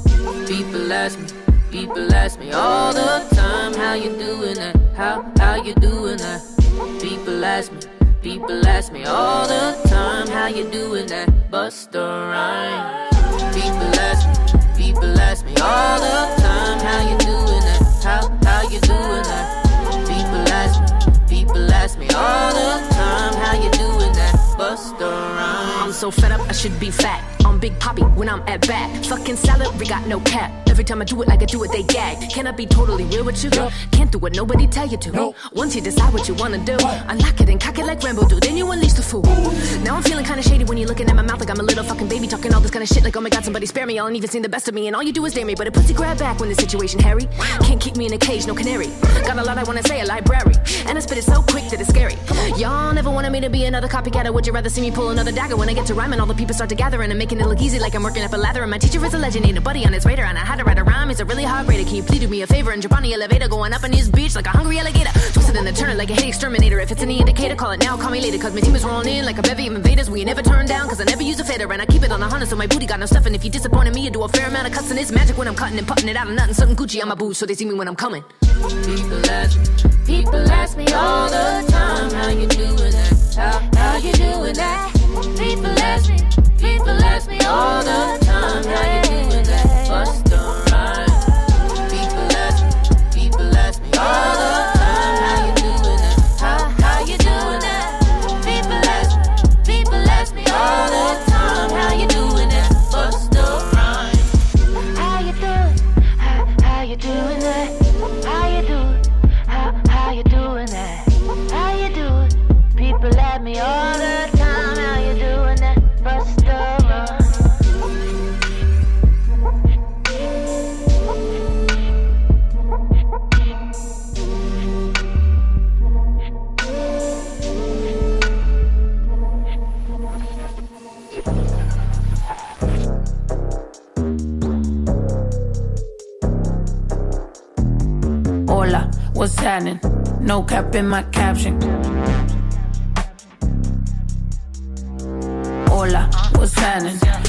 Speaker 9: People ask me. People ask me all the time, how you doing that? How, how you doing that? People ask me, people ask me all the time, how you doing that? Busta Rhymes. People ask me, people ask me all the time, how you doing that? How, how you doing that? People ask me, people ask me all the time, how you doing that? Busta Rhymes. I'm so fed up, I should be fat. I'm Big Poppy when I'm at bat. Fucking salary got no cap. Every time I do it like I do it, they gag. Can I be totally real with you? Yep. Can't do what nobody tell you to. Nope. Once you decide what you wanna do, what? unlock it and cock it like Rambo do. Then you unleash the fool. Now I'm feeling kinda shady when you're looking at my mouth like I'm a little fucking baby talking all this kind of shit. Like, oh my god, somebody spare me. Y'all ain't even seen the best of me, and all you do is dare me. But a pussy grab back when the situation hairy. Can't keep me in a cage, no canary. Got a lot I wanna say, a library. And I spit it so quick that it's scary. Y'all never wanted me to be another copycat, or would you rather see me pull another dagger when I get to rhyming? All the people start to gather, and I'm making it look easy like I'm working up a lather. And my teacher is a legend, ain't a buddy on his radar, and I had to write a rhyme. He's a really heartbreaker. Can you please do me a favor and jump on the elevator? Going up in this beach like a hungry alligator. Twisted in the turn like a hate exterminator. If it's any indicator, call it now, call me later. Cause my team is rolling in like a bevy of invaders. We never turn down, cause I never use a fader. And I keep it on a hundred, so my booty got no stuff. And if you disappointed me, you do a fair amount of cussing. It's magic when I'm cutting and putting it out of nothing. Something Gucci on my boots, so they see me when I'm coming. People ask me, people ask me all the time, how you doing that? How, how you doing that? People ask me, people ask me all the time, how you
Speaker 10: Happening? No cap in my caption. Hola, what's happening?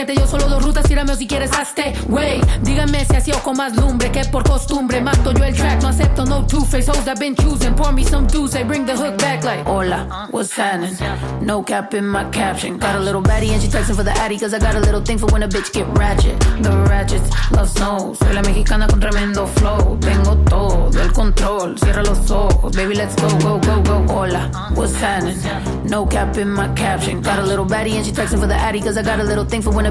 Speaker 10: te dio solo dos rutas. Tírame o si quieres hazte, wey. Díganme si así o con más lumbre que por costumbre. Mato yo el track, no acepto no two-face hoes I've been choosing. Pour me some dudes, they bring the hook back like Hola, what's happening? No cap in my caption. Got a little baddie and she texting for the addy cause I got a little thing for when a bitch get ratchet. The ratchets love snow. Soy la mexicana con tremendo flow. Tengo todo el control. Cierra los ojos, baby, let's go, go, go, go. Hola, what's happening? No cap in my caption. Got a little baddie and she texting for the addy cause I got a little thing for when a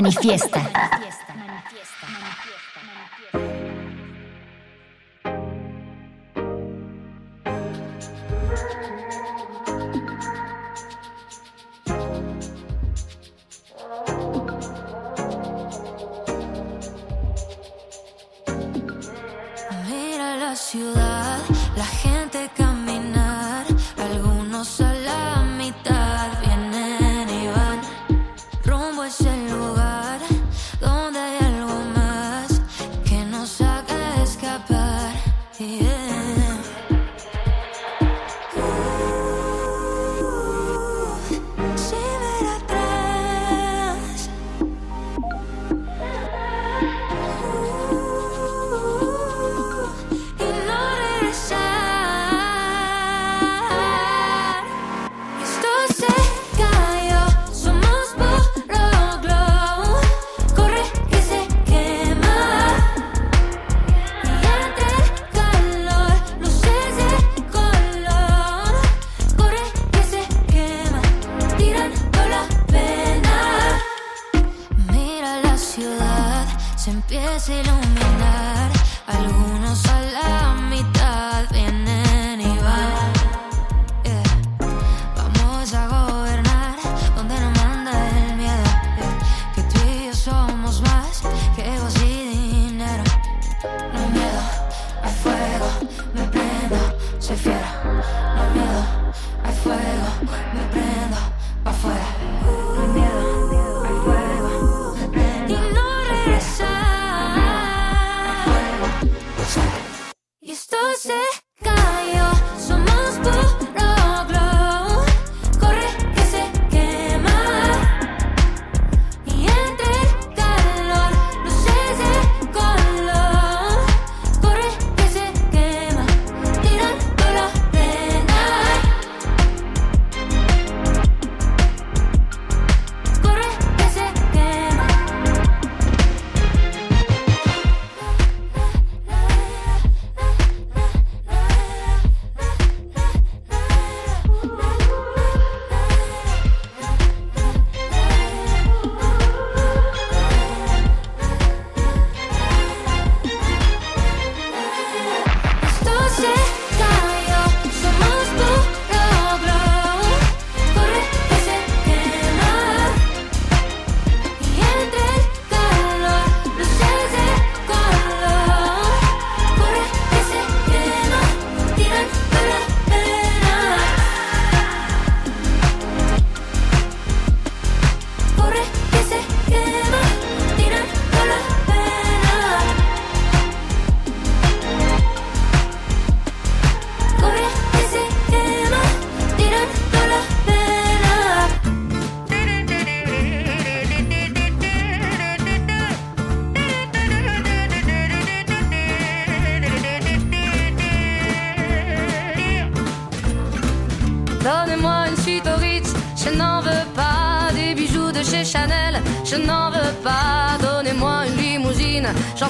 Speaker 11: Manifiesta.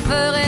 Speaker 11: Ferai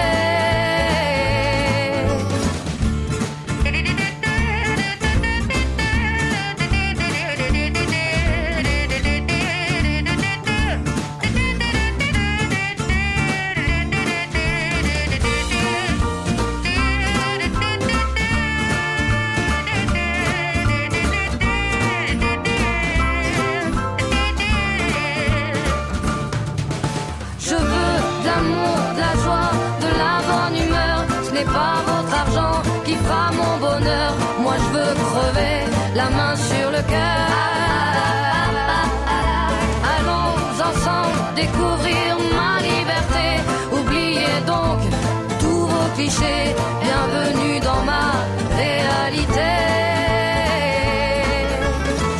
Speaker 11: Bienvenue dans ma réalité.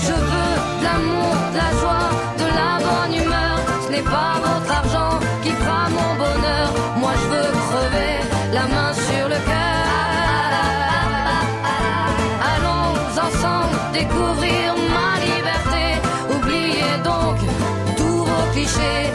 Speaker 11: Je veux de l'amour, de la joie, de la bonne humeur. Ce n'est pas votre argent qui fera mon bonheur. Moi je veux crever la main sur le cœur. Allons ensemble découvrir ma liberté. Oubliez donc tous vos clichés.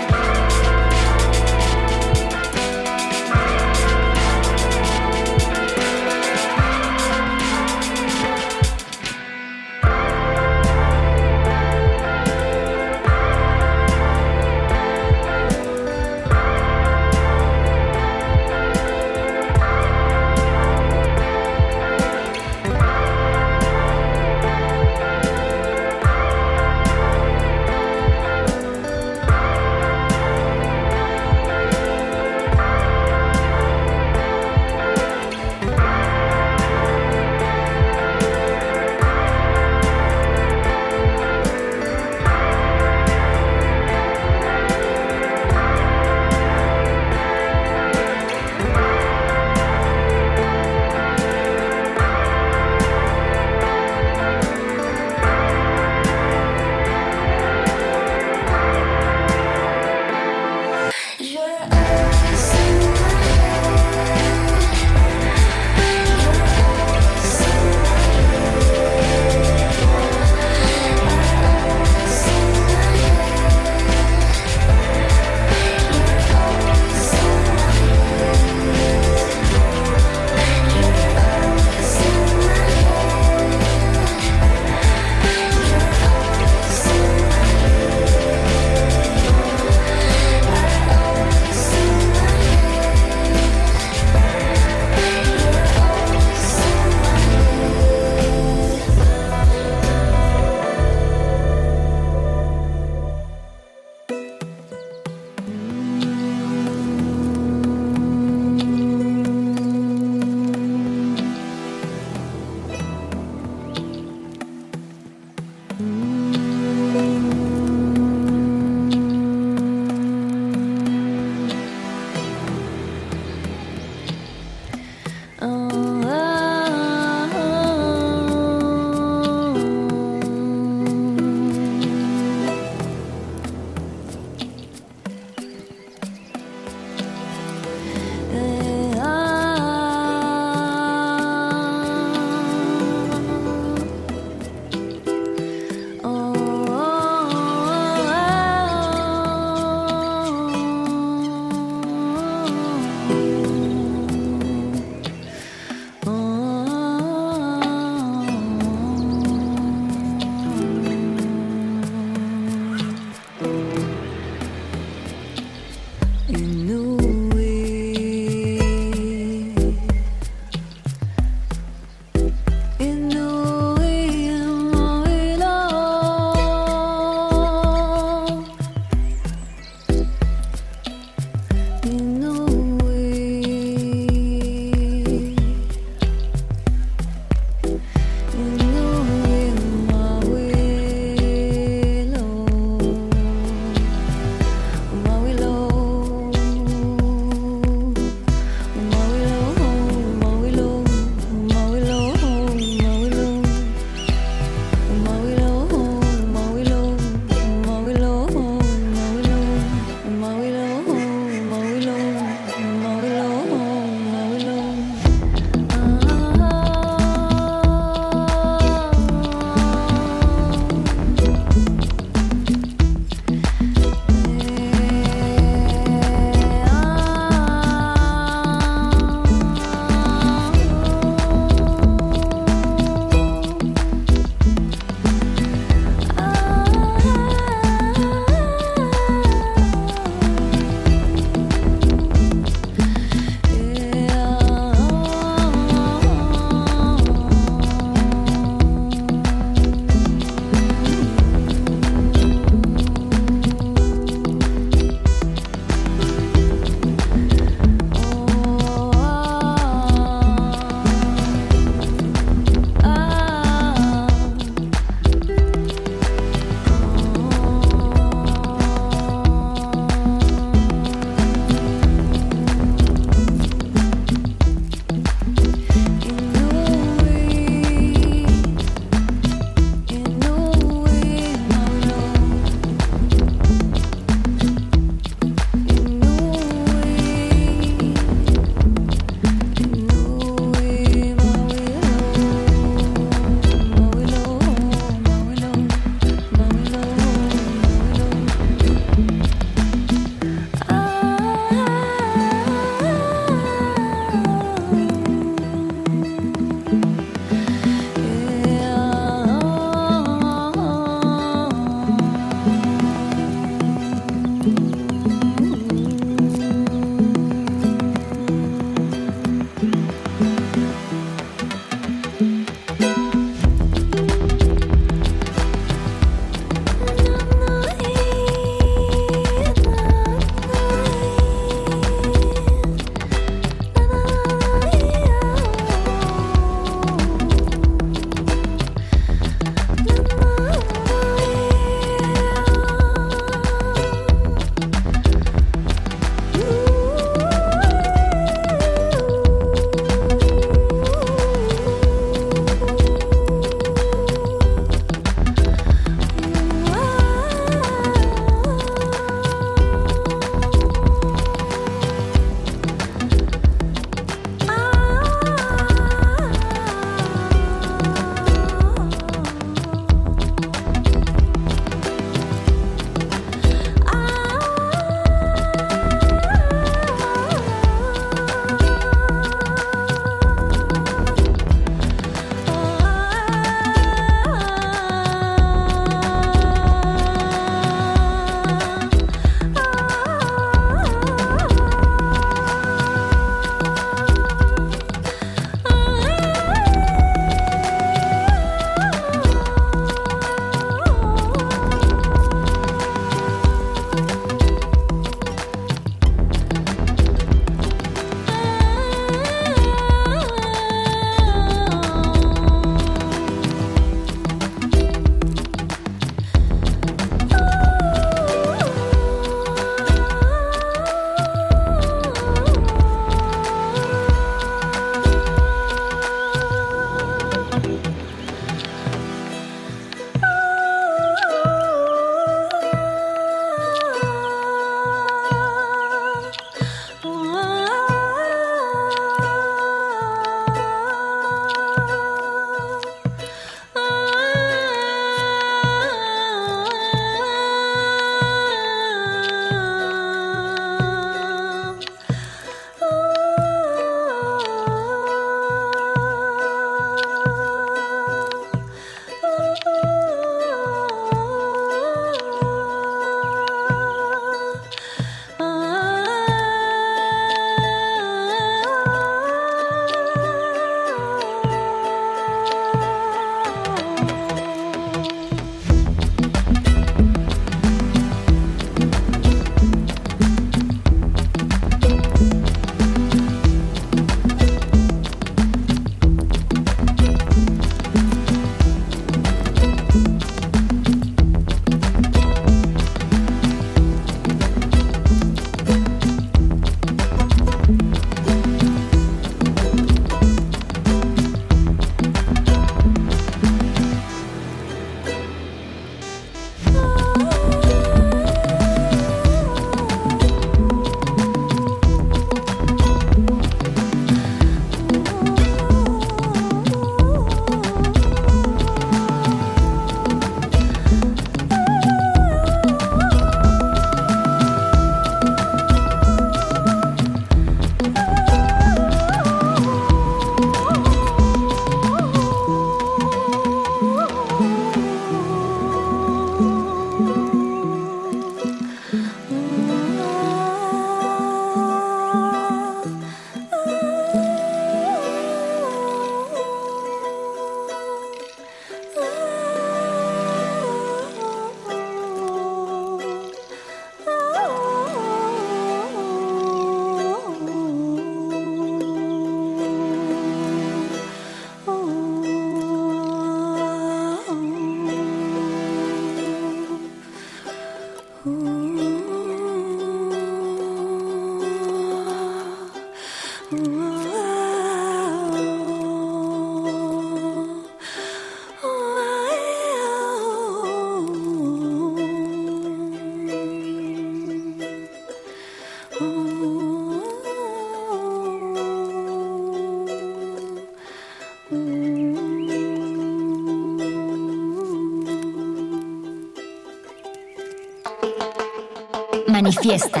Speaker 12: Manifiesta.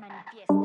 Speaker 13: manifieste.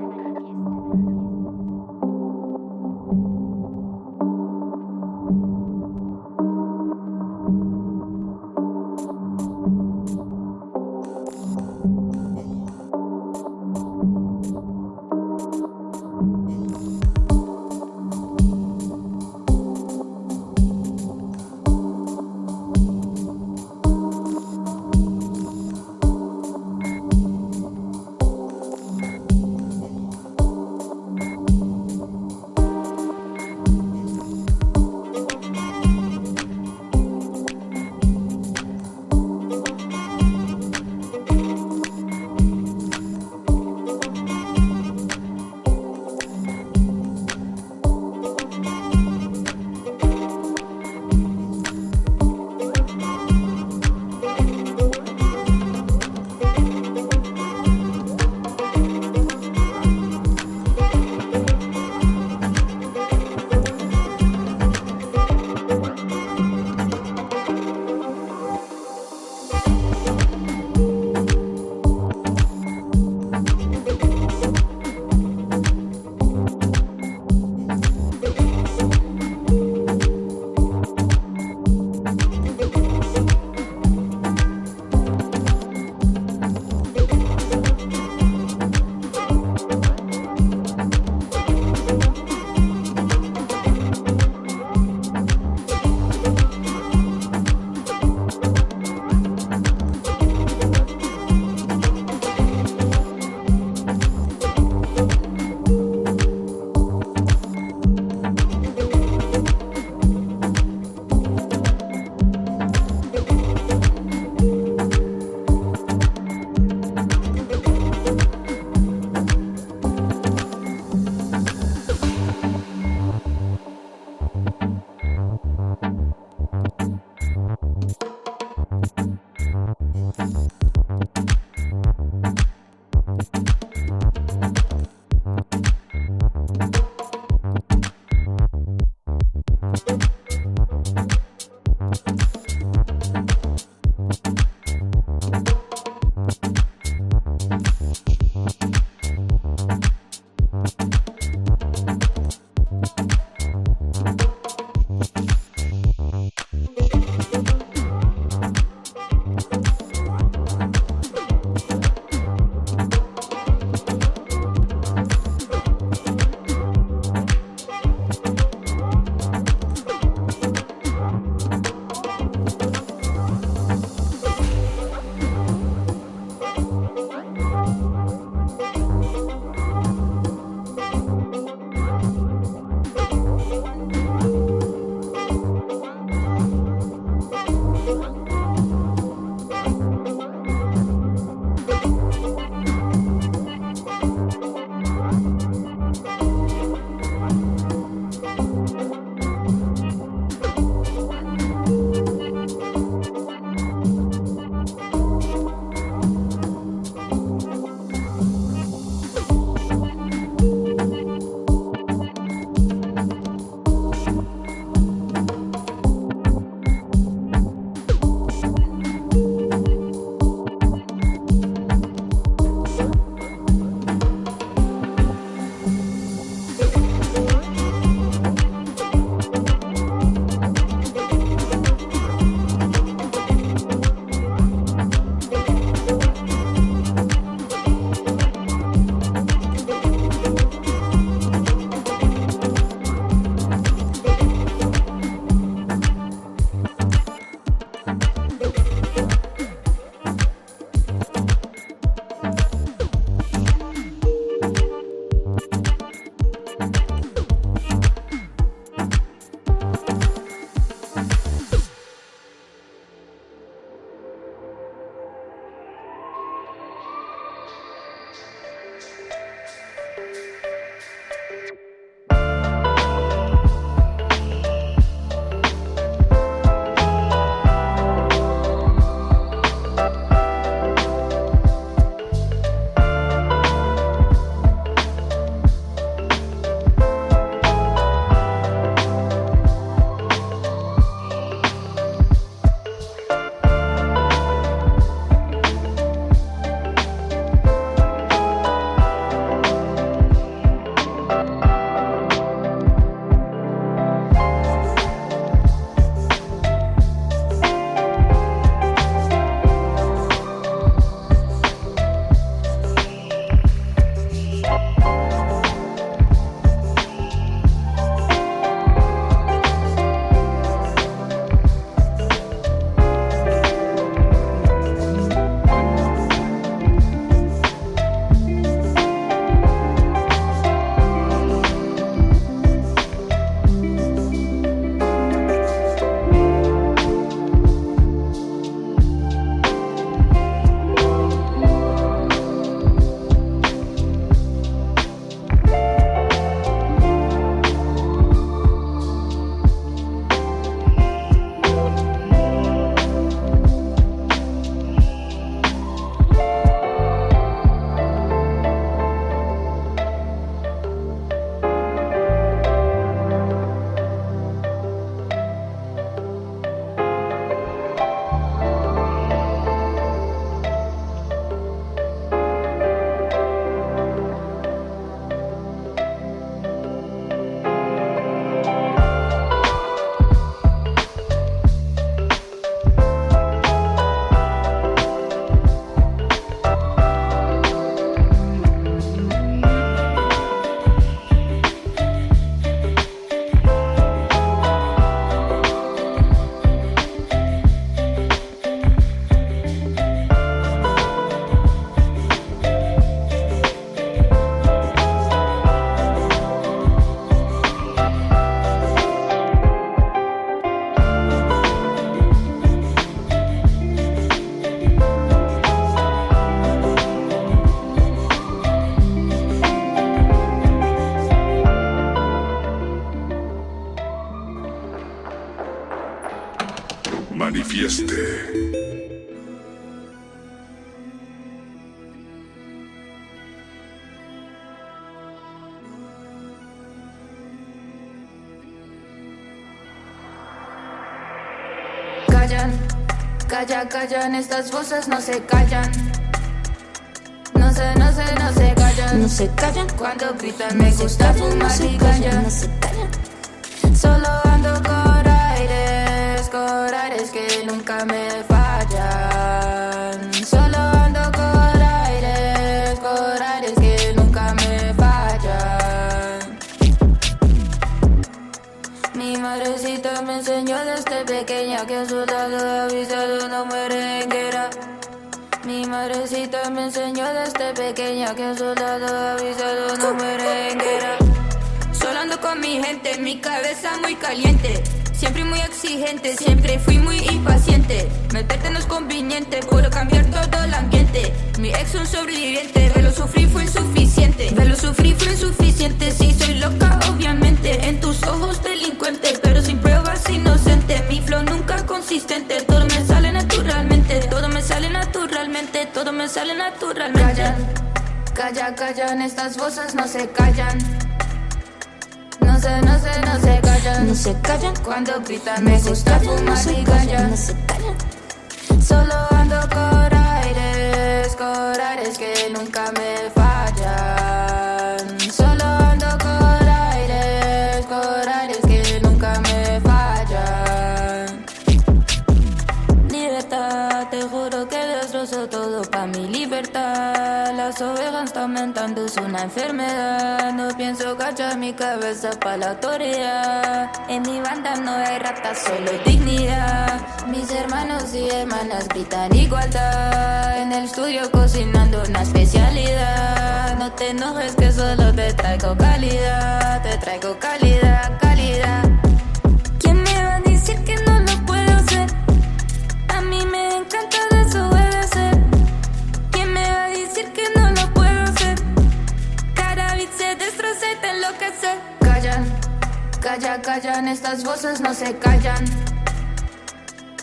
Speaker 12: Calla, callan, estas voces no se callan. No sé, no sé, no se callan.
Speaker 14: No se callan.
Speaker 12: Cuando gritan me gusta fumar y callan.
Speaker 14: No se callan.
Speaker 12: Solo ando con aires, con aires que nunca me fallan. Enseñó desde pequeña que un soldado avisado no merenguera. Solo ando con mi gente, mi cabeza muy caliente. Siempre muy exigente, siempre fui muy impaciente. Meterte no es conveniente, puedo cambiar todo el ambiente. Mi ex un sobreviviente, verlo sufrir fue insuficiente. Verlo sufrir fue insuficiente, sí soy loca obviamente. En tus ojos me sale naturalmente. Callan, calla, callan, estas voces no se callan. No sé, no sé, no se callan.
Speaker 14: No se callan.
Speaker 12: Cuando gritan me gusta fumar y callan.
Speaker 14: No se callan.
Speaker 12: Solo ando con aires, con aires que nunca me Aumentando, es una enfermedad. No pienso cachar mi cabeza pa' la autoridad. En mi banda no hay ratas, solo dignidad. Mis hermanos y hermanas gritan igualdad. En el estudio cocinando una especialidad. No te enojes que solo te traigo calidad. Te traigo y te enloquece. Callan, calla, callan, estas voces no se callan.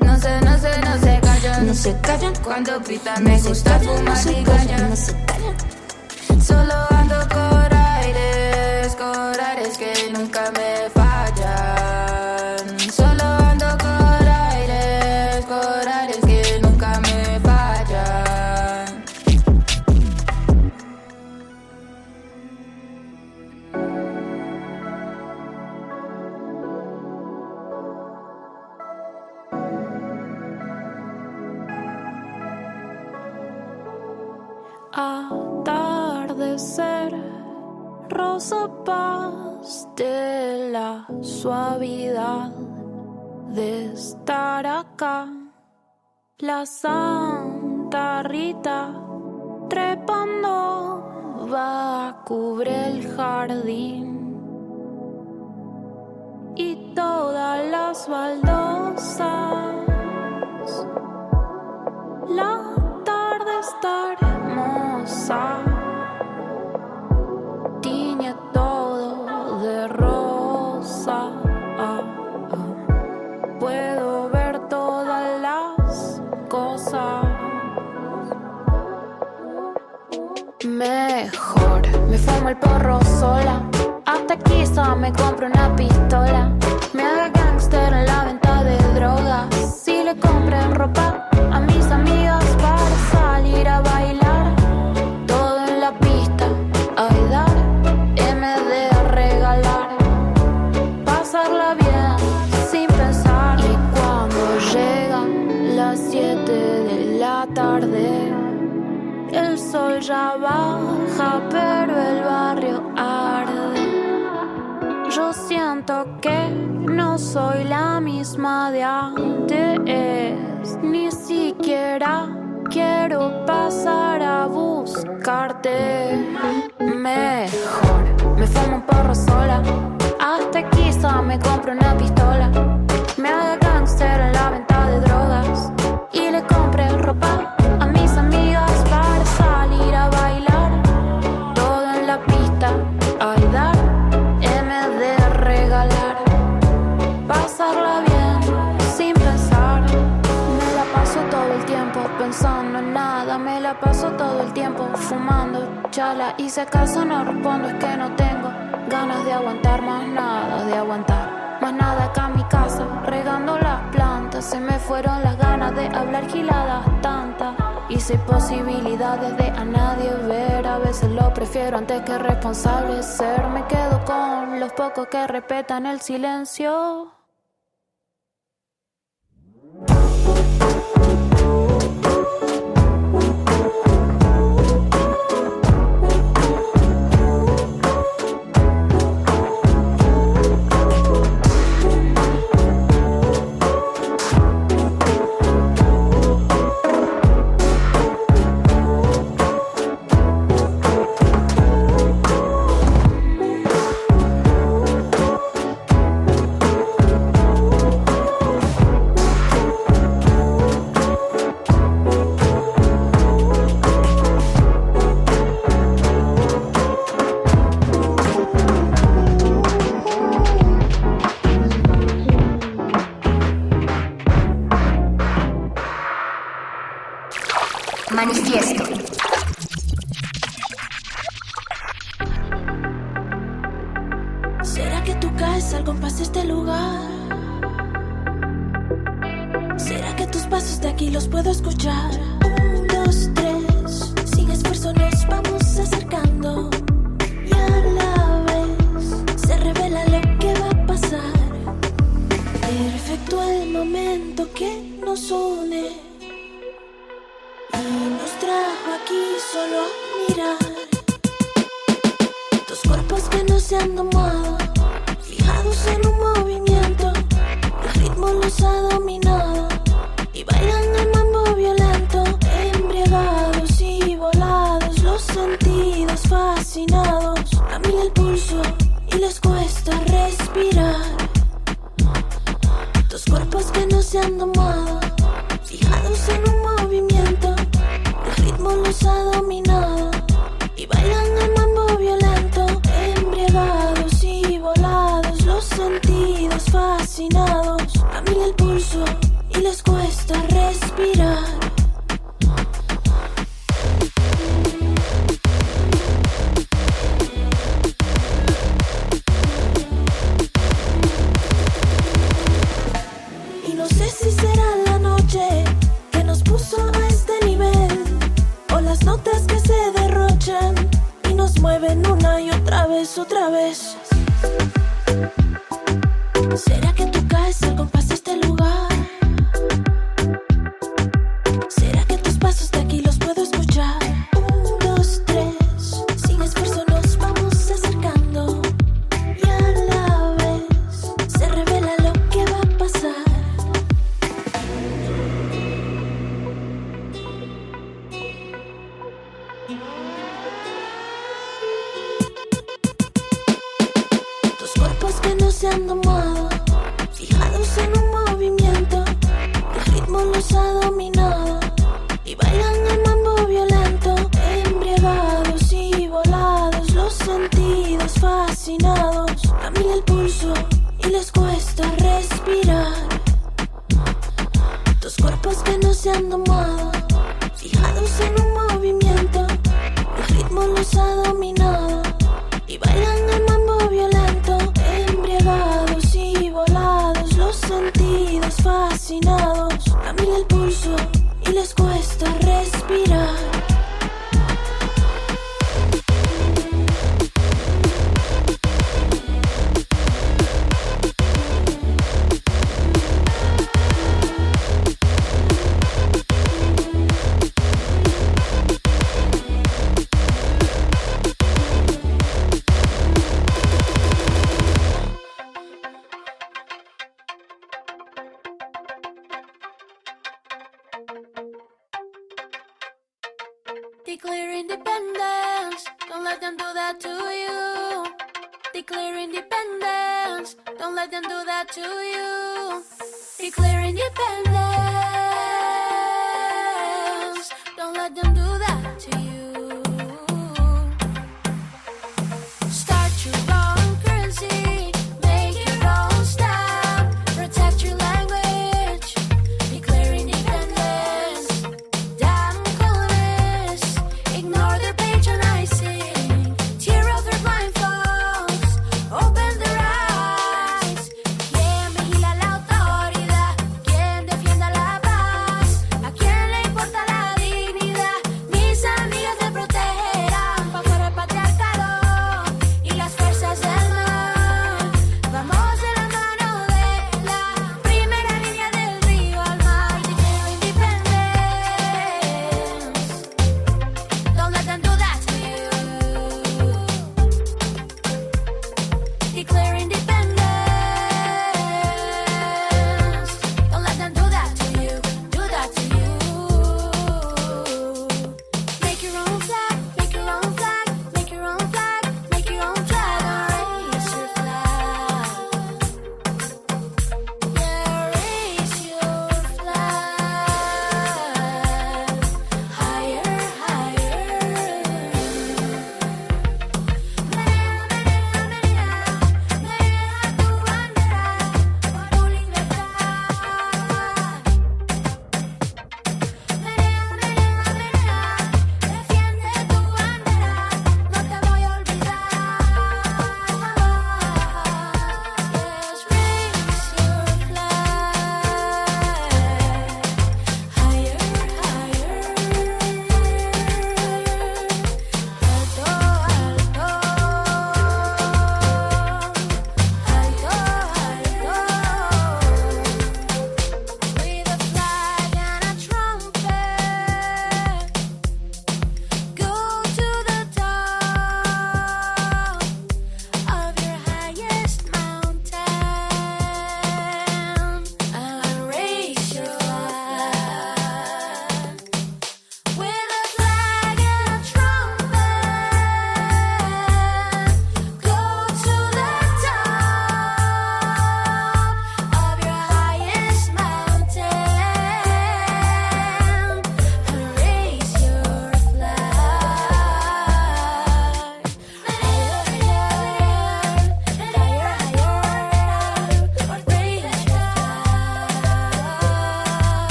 Speaker 12: No sé, no sé, no se callan.
Speaker 14: No se callan.
Speaker 12: Cuando gritan me gusta fumar y callan.
Speaker 14: No se callan.
Speaker 12: Solo ando con aires, con aires que nunca me fallan.
Speaker 15: Suavidad de estar acá. La Santa Rita trepando va cubre el jardín y todas las baldosas. La tarde está hermosa, Mejor me fumo el porro sola. Hasta quizá me compro una pistola. Me haga gangster en la venta de drogas. Si le compren ropa el sol ya baja, pero el barrio arde. Yo siento que no soy la misma de antes, ni siquiera quiero pasar a buscarte. Mejor me fumo un porro sola, hasta quizá me compro una pistola. Me haga gangster en la venta
Speaker 16: nada. Me la paso todo el tiempo fumando chala. Y si acaso no respondo, es que no tengo ganas de aguantar más nada, de aguantar más nada acá mi casa. Regando las plantas, se me fueron las ganas de hablar giladas tantas. Y si posibilidades de a nadie ver, a veces lo prefiero antes que responsable ser. Me quedo con los pocos que respetan el silencio.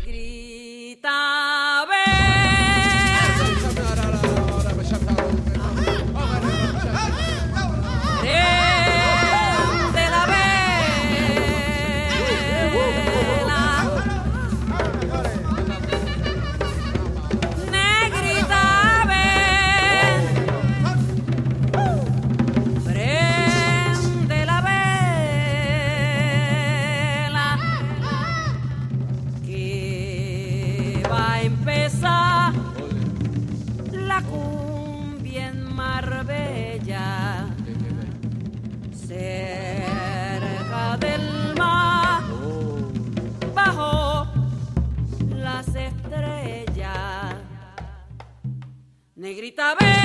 Speaker 17: Como y grita, ¡Ven!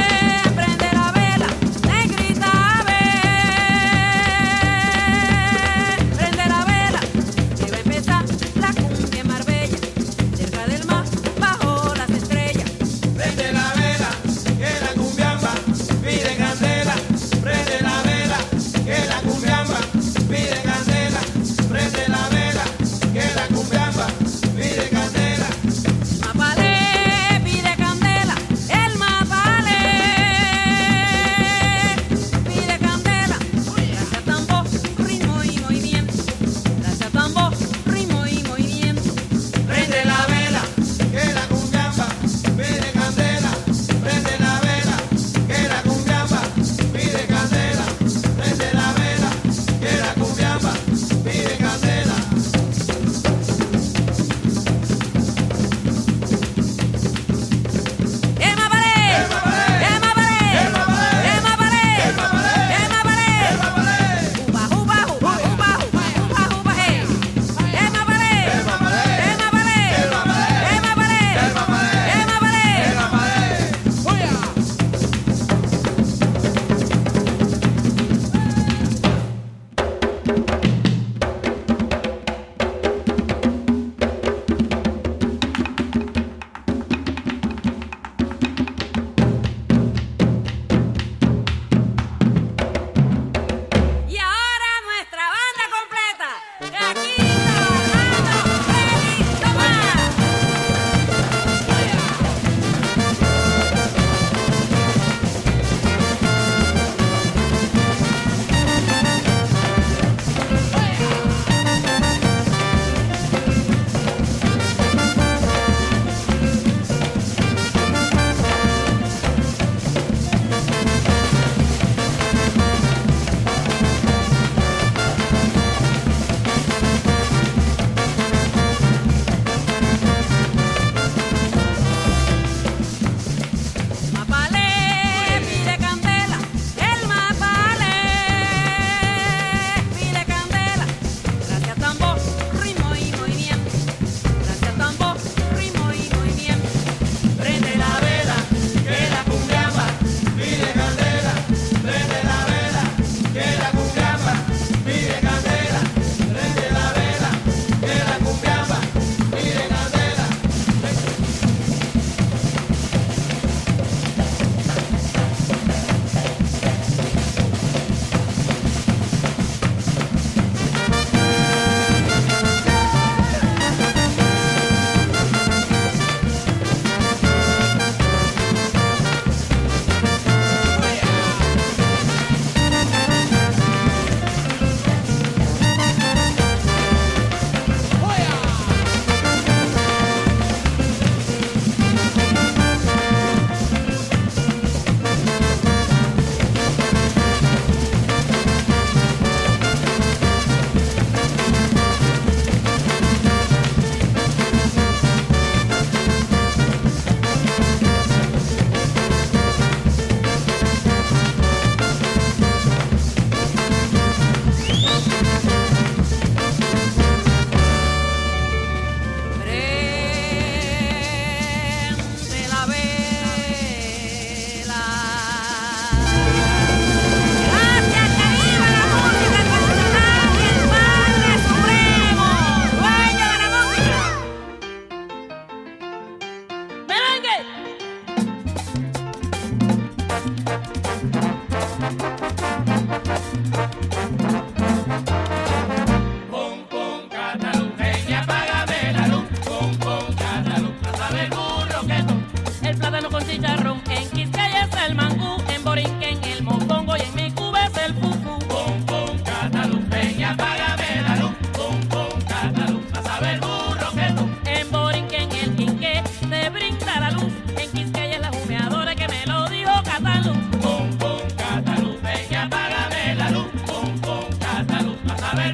Speaker 17: A ver,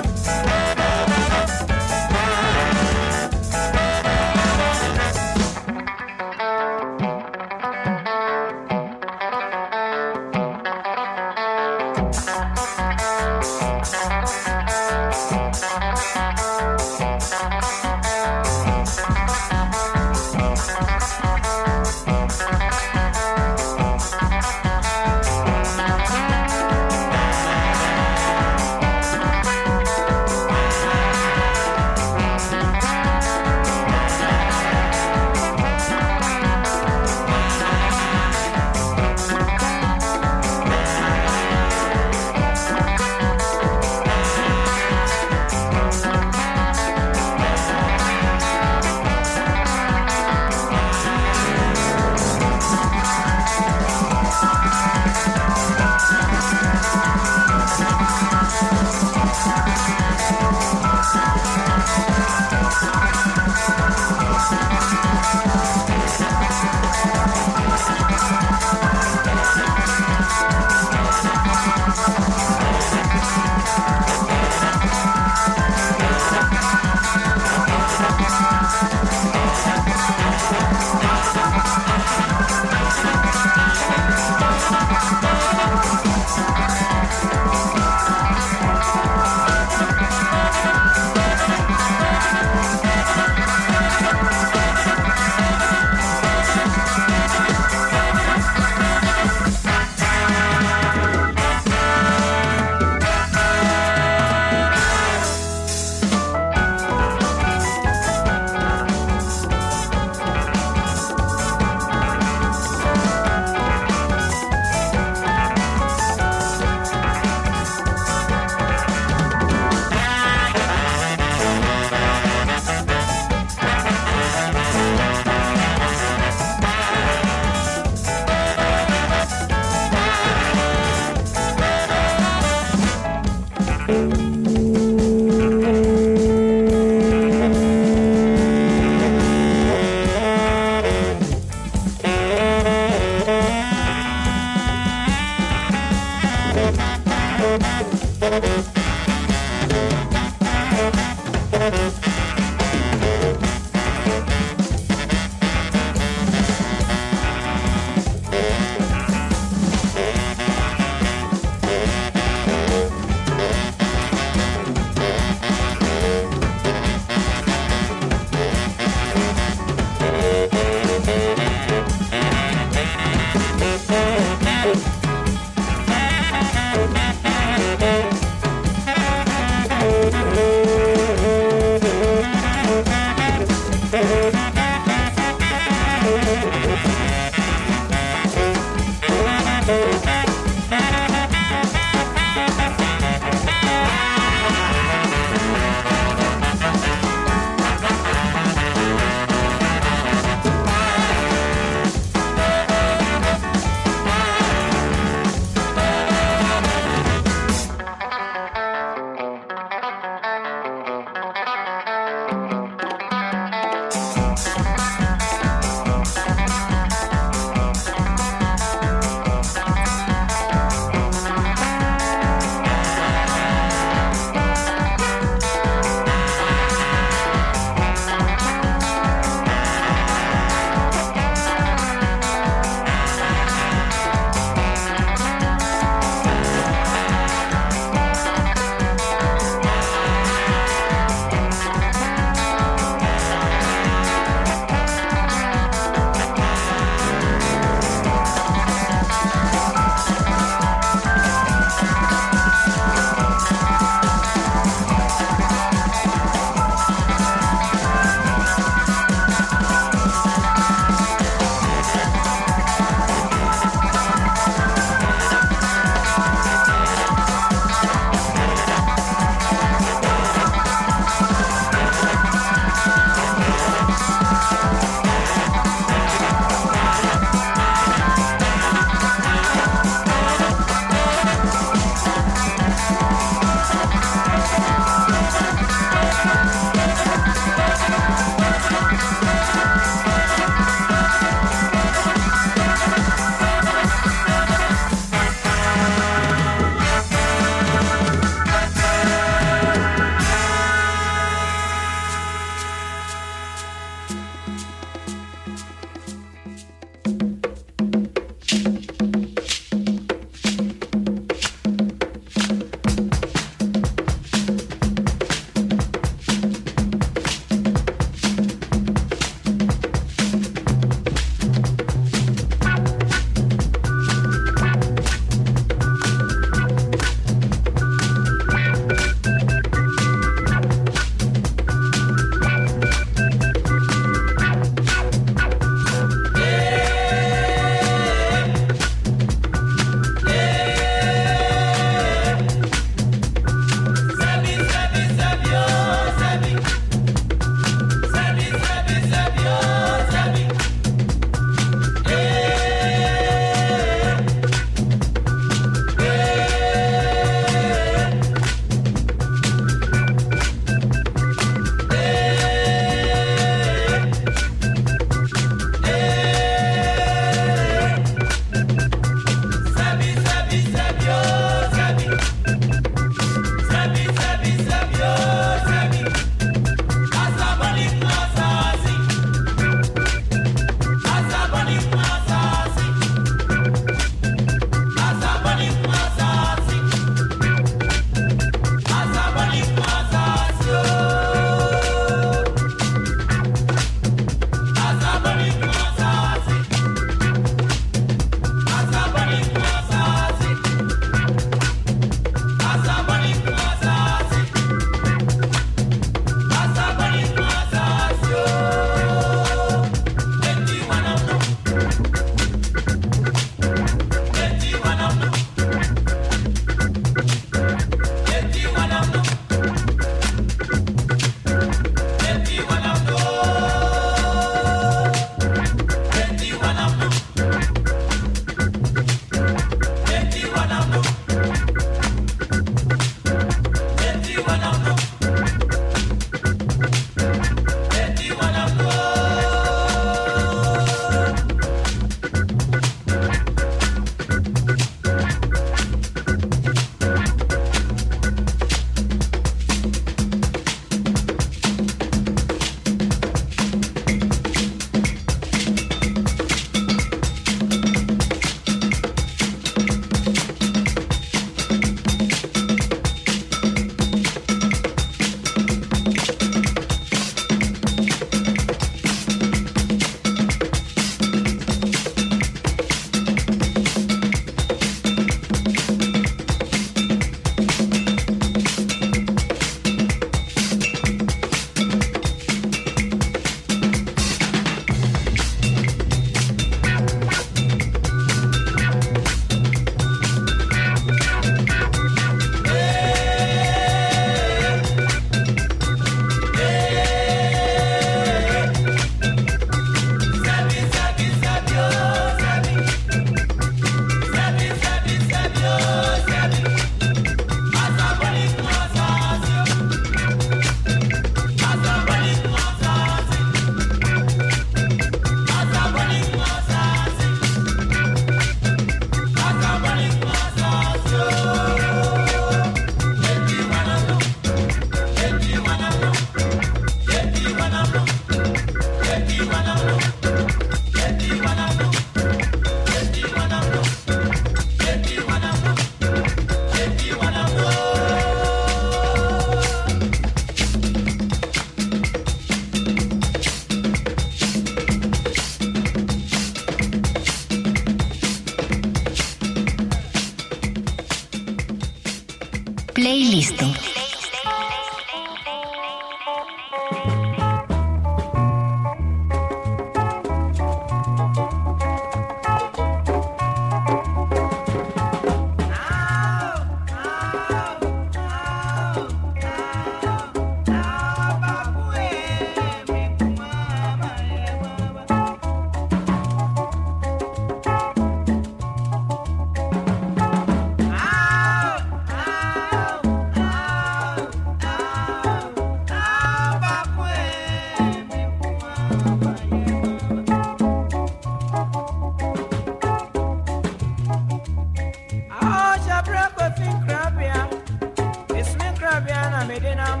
Speaker 18: Medinam,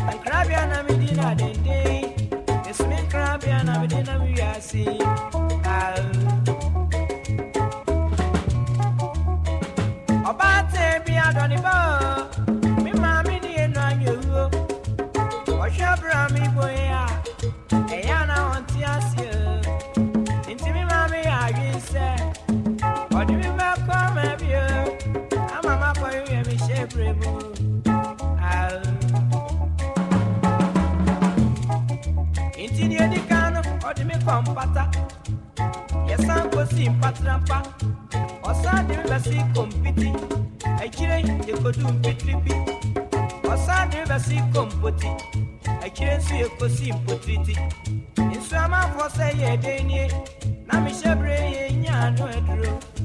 Speaker 18: and Crabiana Medina, then day. Yes, me Crabiana Medinam, we
Speaker 19: are seeing. pampata. Yɛsan kɔsi mpatrampa ɔsan de
Speaker 20: bɛsi kompiti never
Speaker 18: see mpitiri bi ɔsan de bɛsi kompoti akyire nso yɛkɔsi mpotiriti nsuamanfoɔ sɛ yɛ den nie na mehyɛ bere yɛ nyaano aduro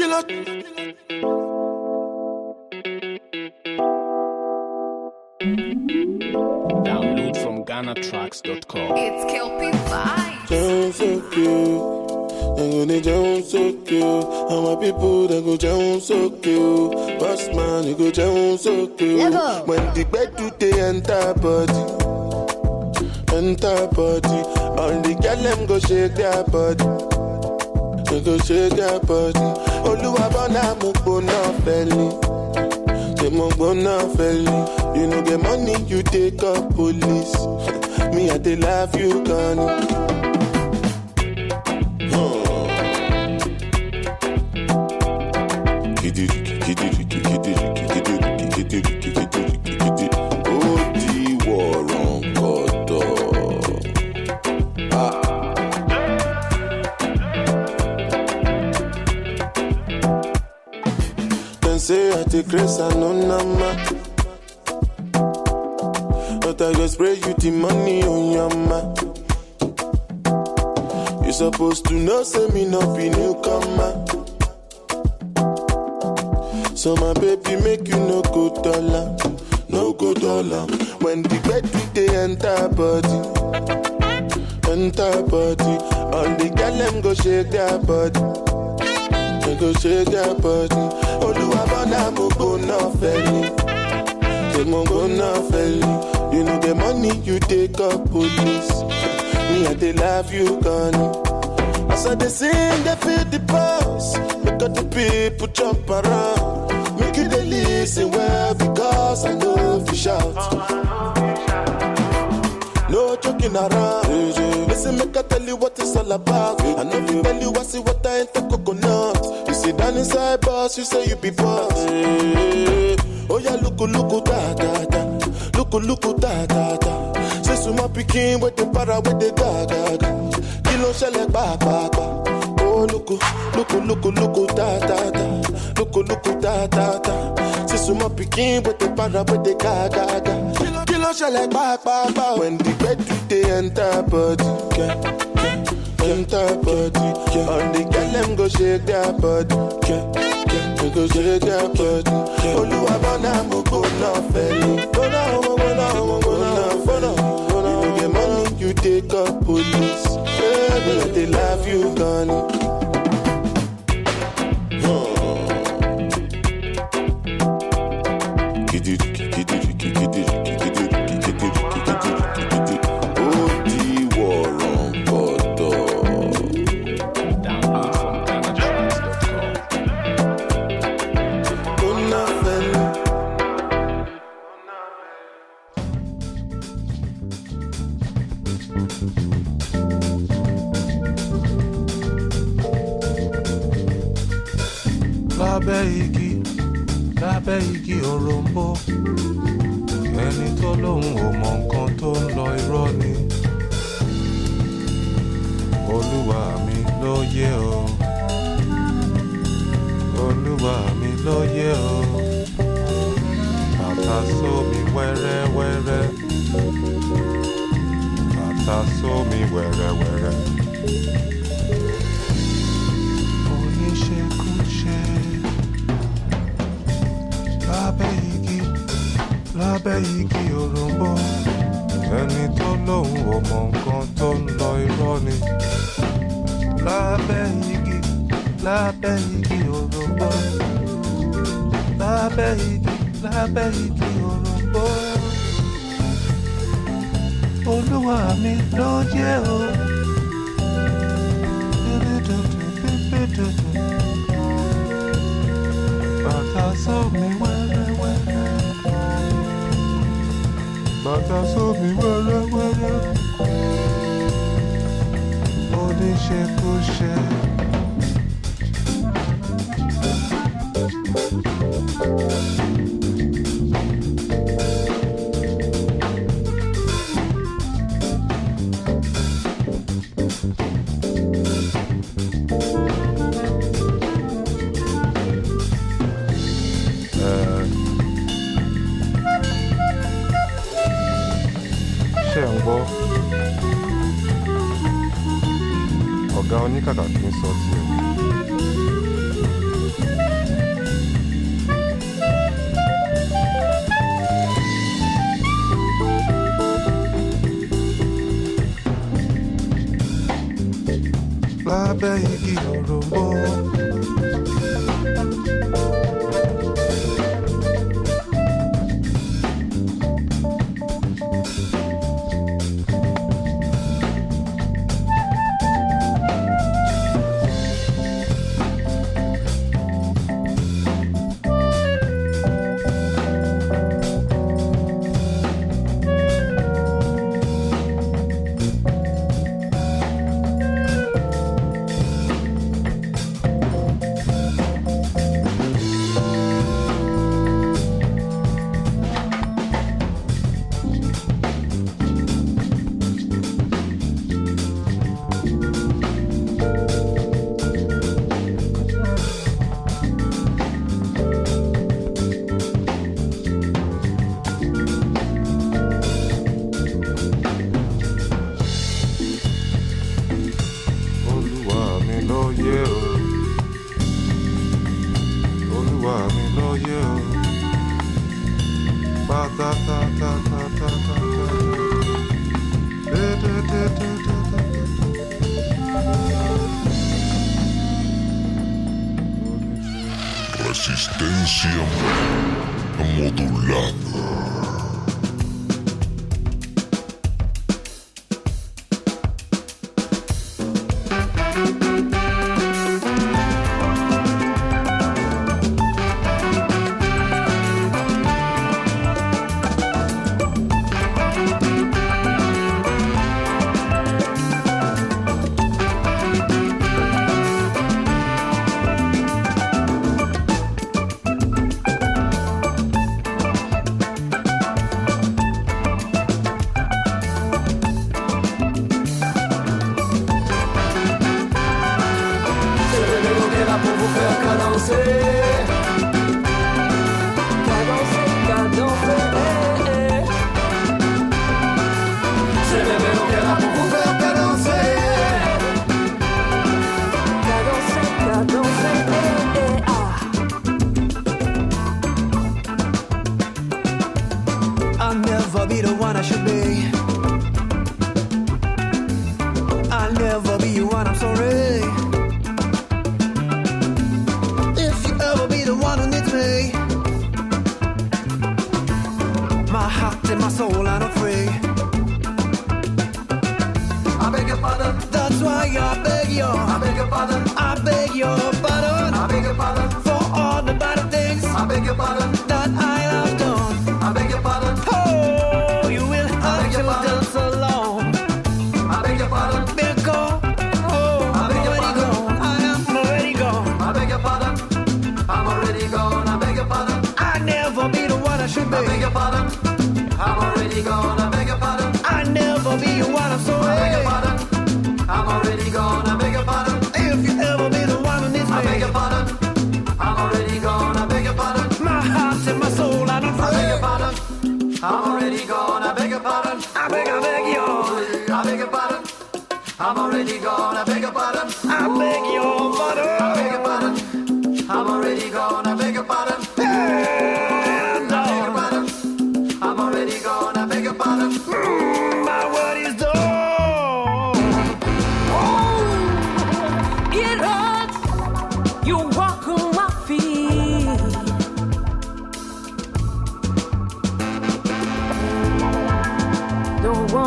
Speaker 18: You look. Picking with the para with the ga, ga, ga. Kilo, kilo shele ba, ba, ba. When the bed they enter body, yeah, yeah, enter body, yeah. On the girl them go shake their body, yeah, yeah. They go shake their body. Olúwa bọ́nà mo gbóná fẹ́lẹ́. Gbóná ọmọ gbóná ọmọ gbóná gbóná. You get money, you take up police. Yeah, they love you, gone.
Speaker 21: Lábẹ́ igi òròǹbó lábẹ́ igi lábẹ́ igi òròǹbó olúwa mi ló jẹ́ o. Bàtà sómi wẹ́rẹ́wẹ́rẹ́. Bàtà sómi wẹ́rẹ́wẹ́rẹ́. Oníṣekúṣe.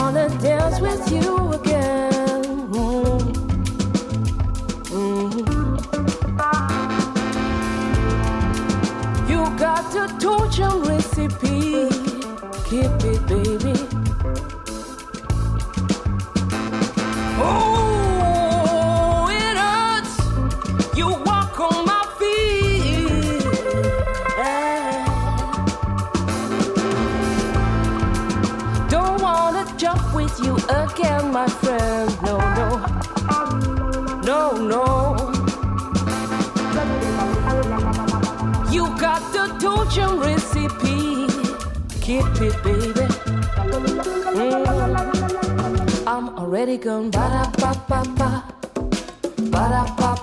Speaker 22: wanna dance with you. keep it, baby. Mm. I'm already gone ba da ba ba ba, ba da ba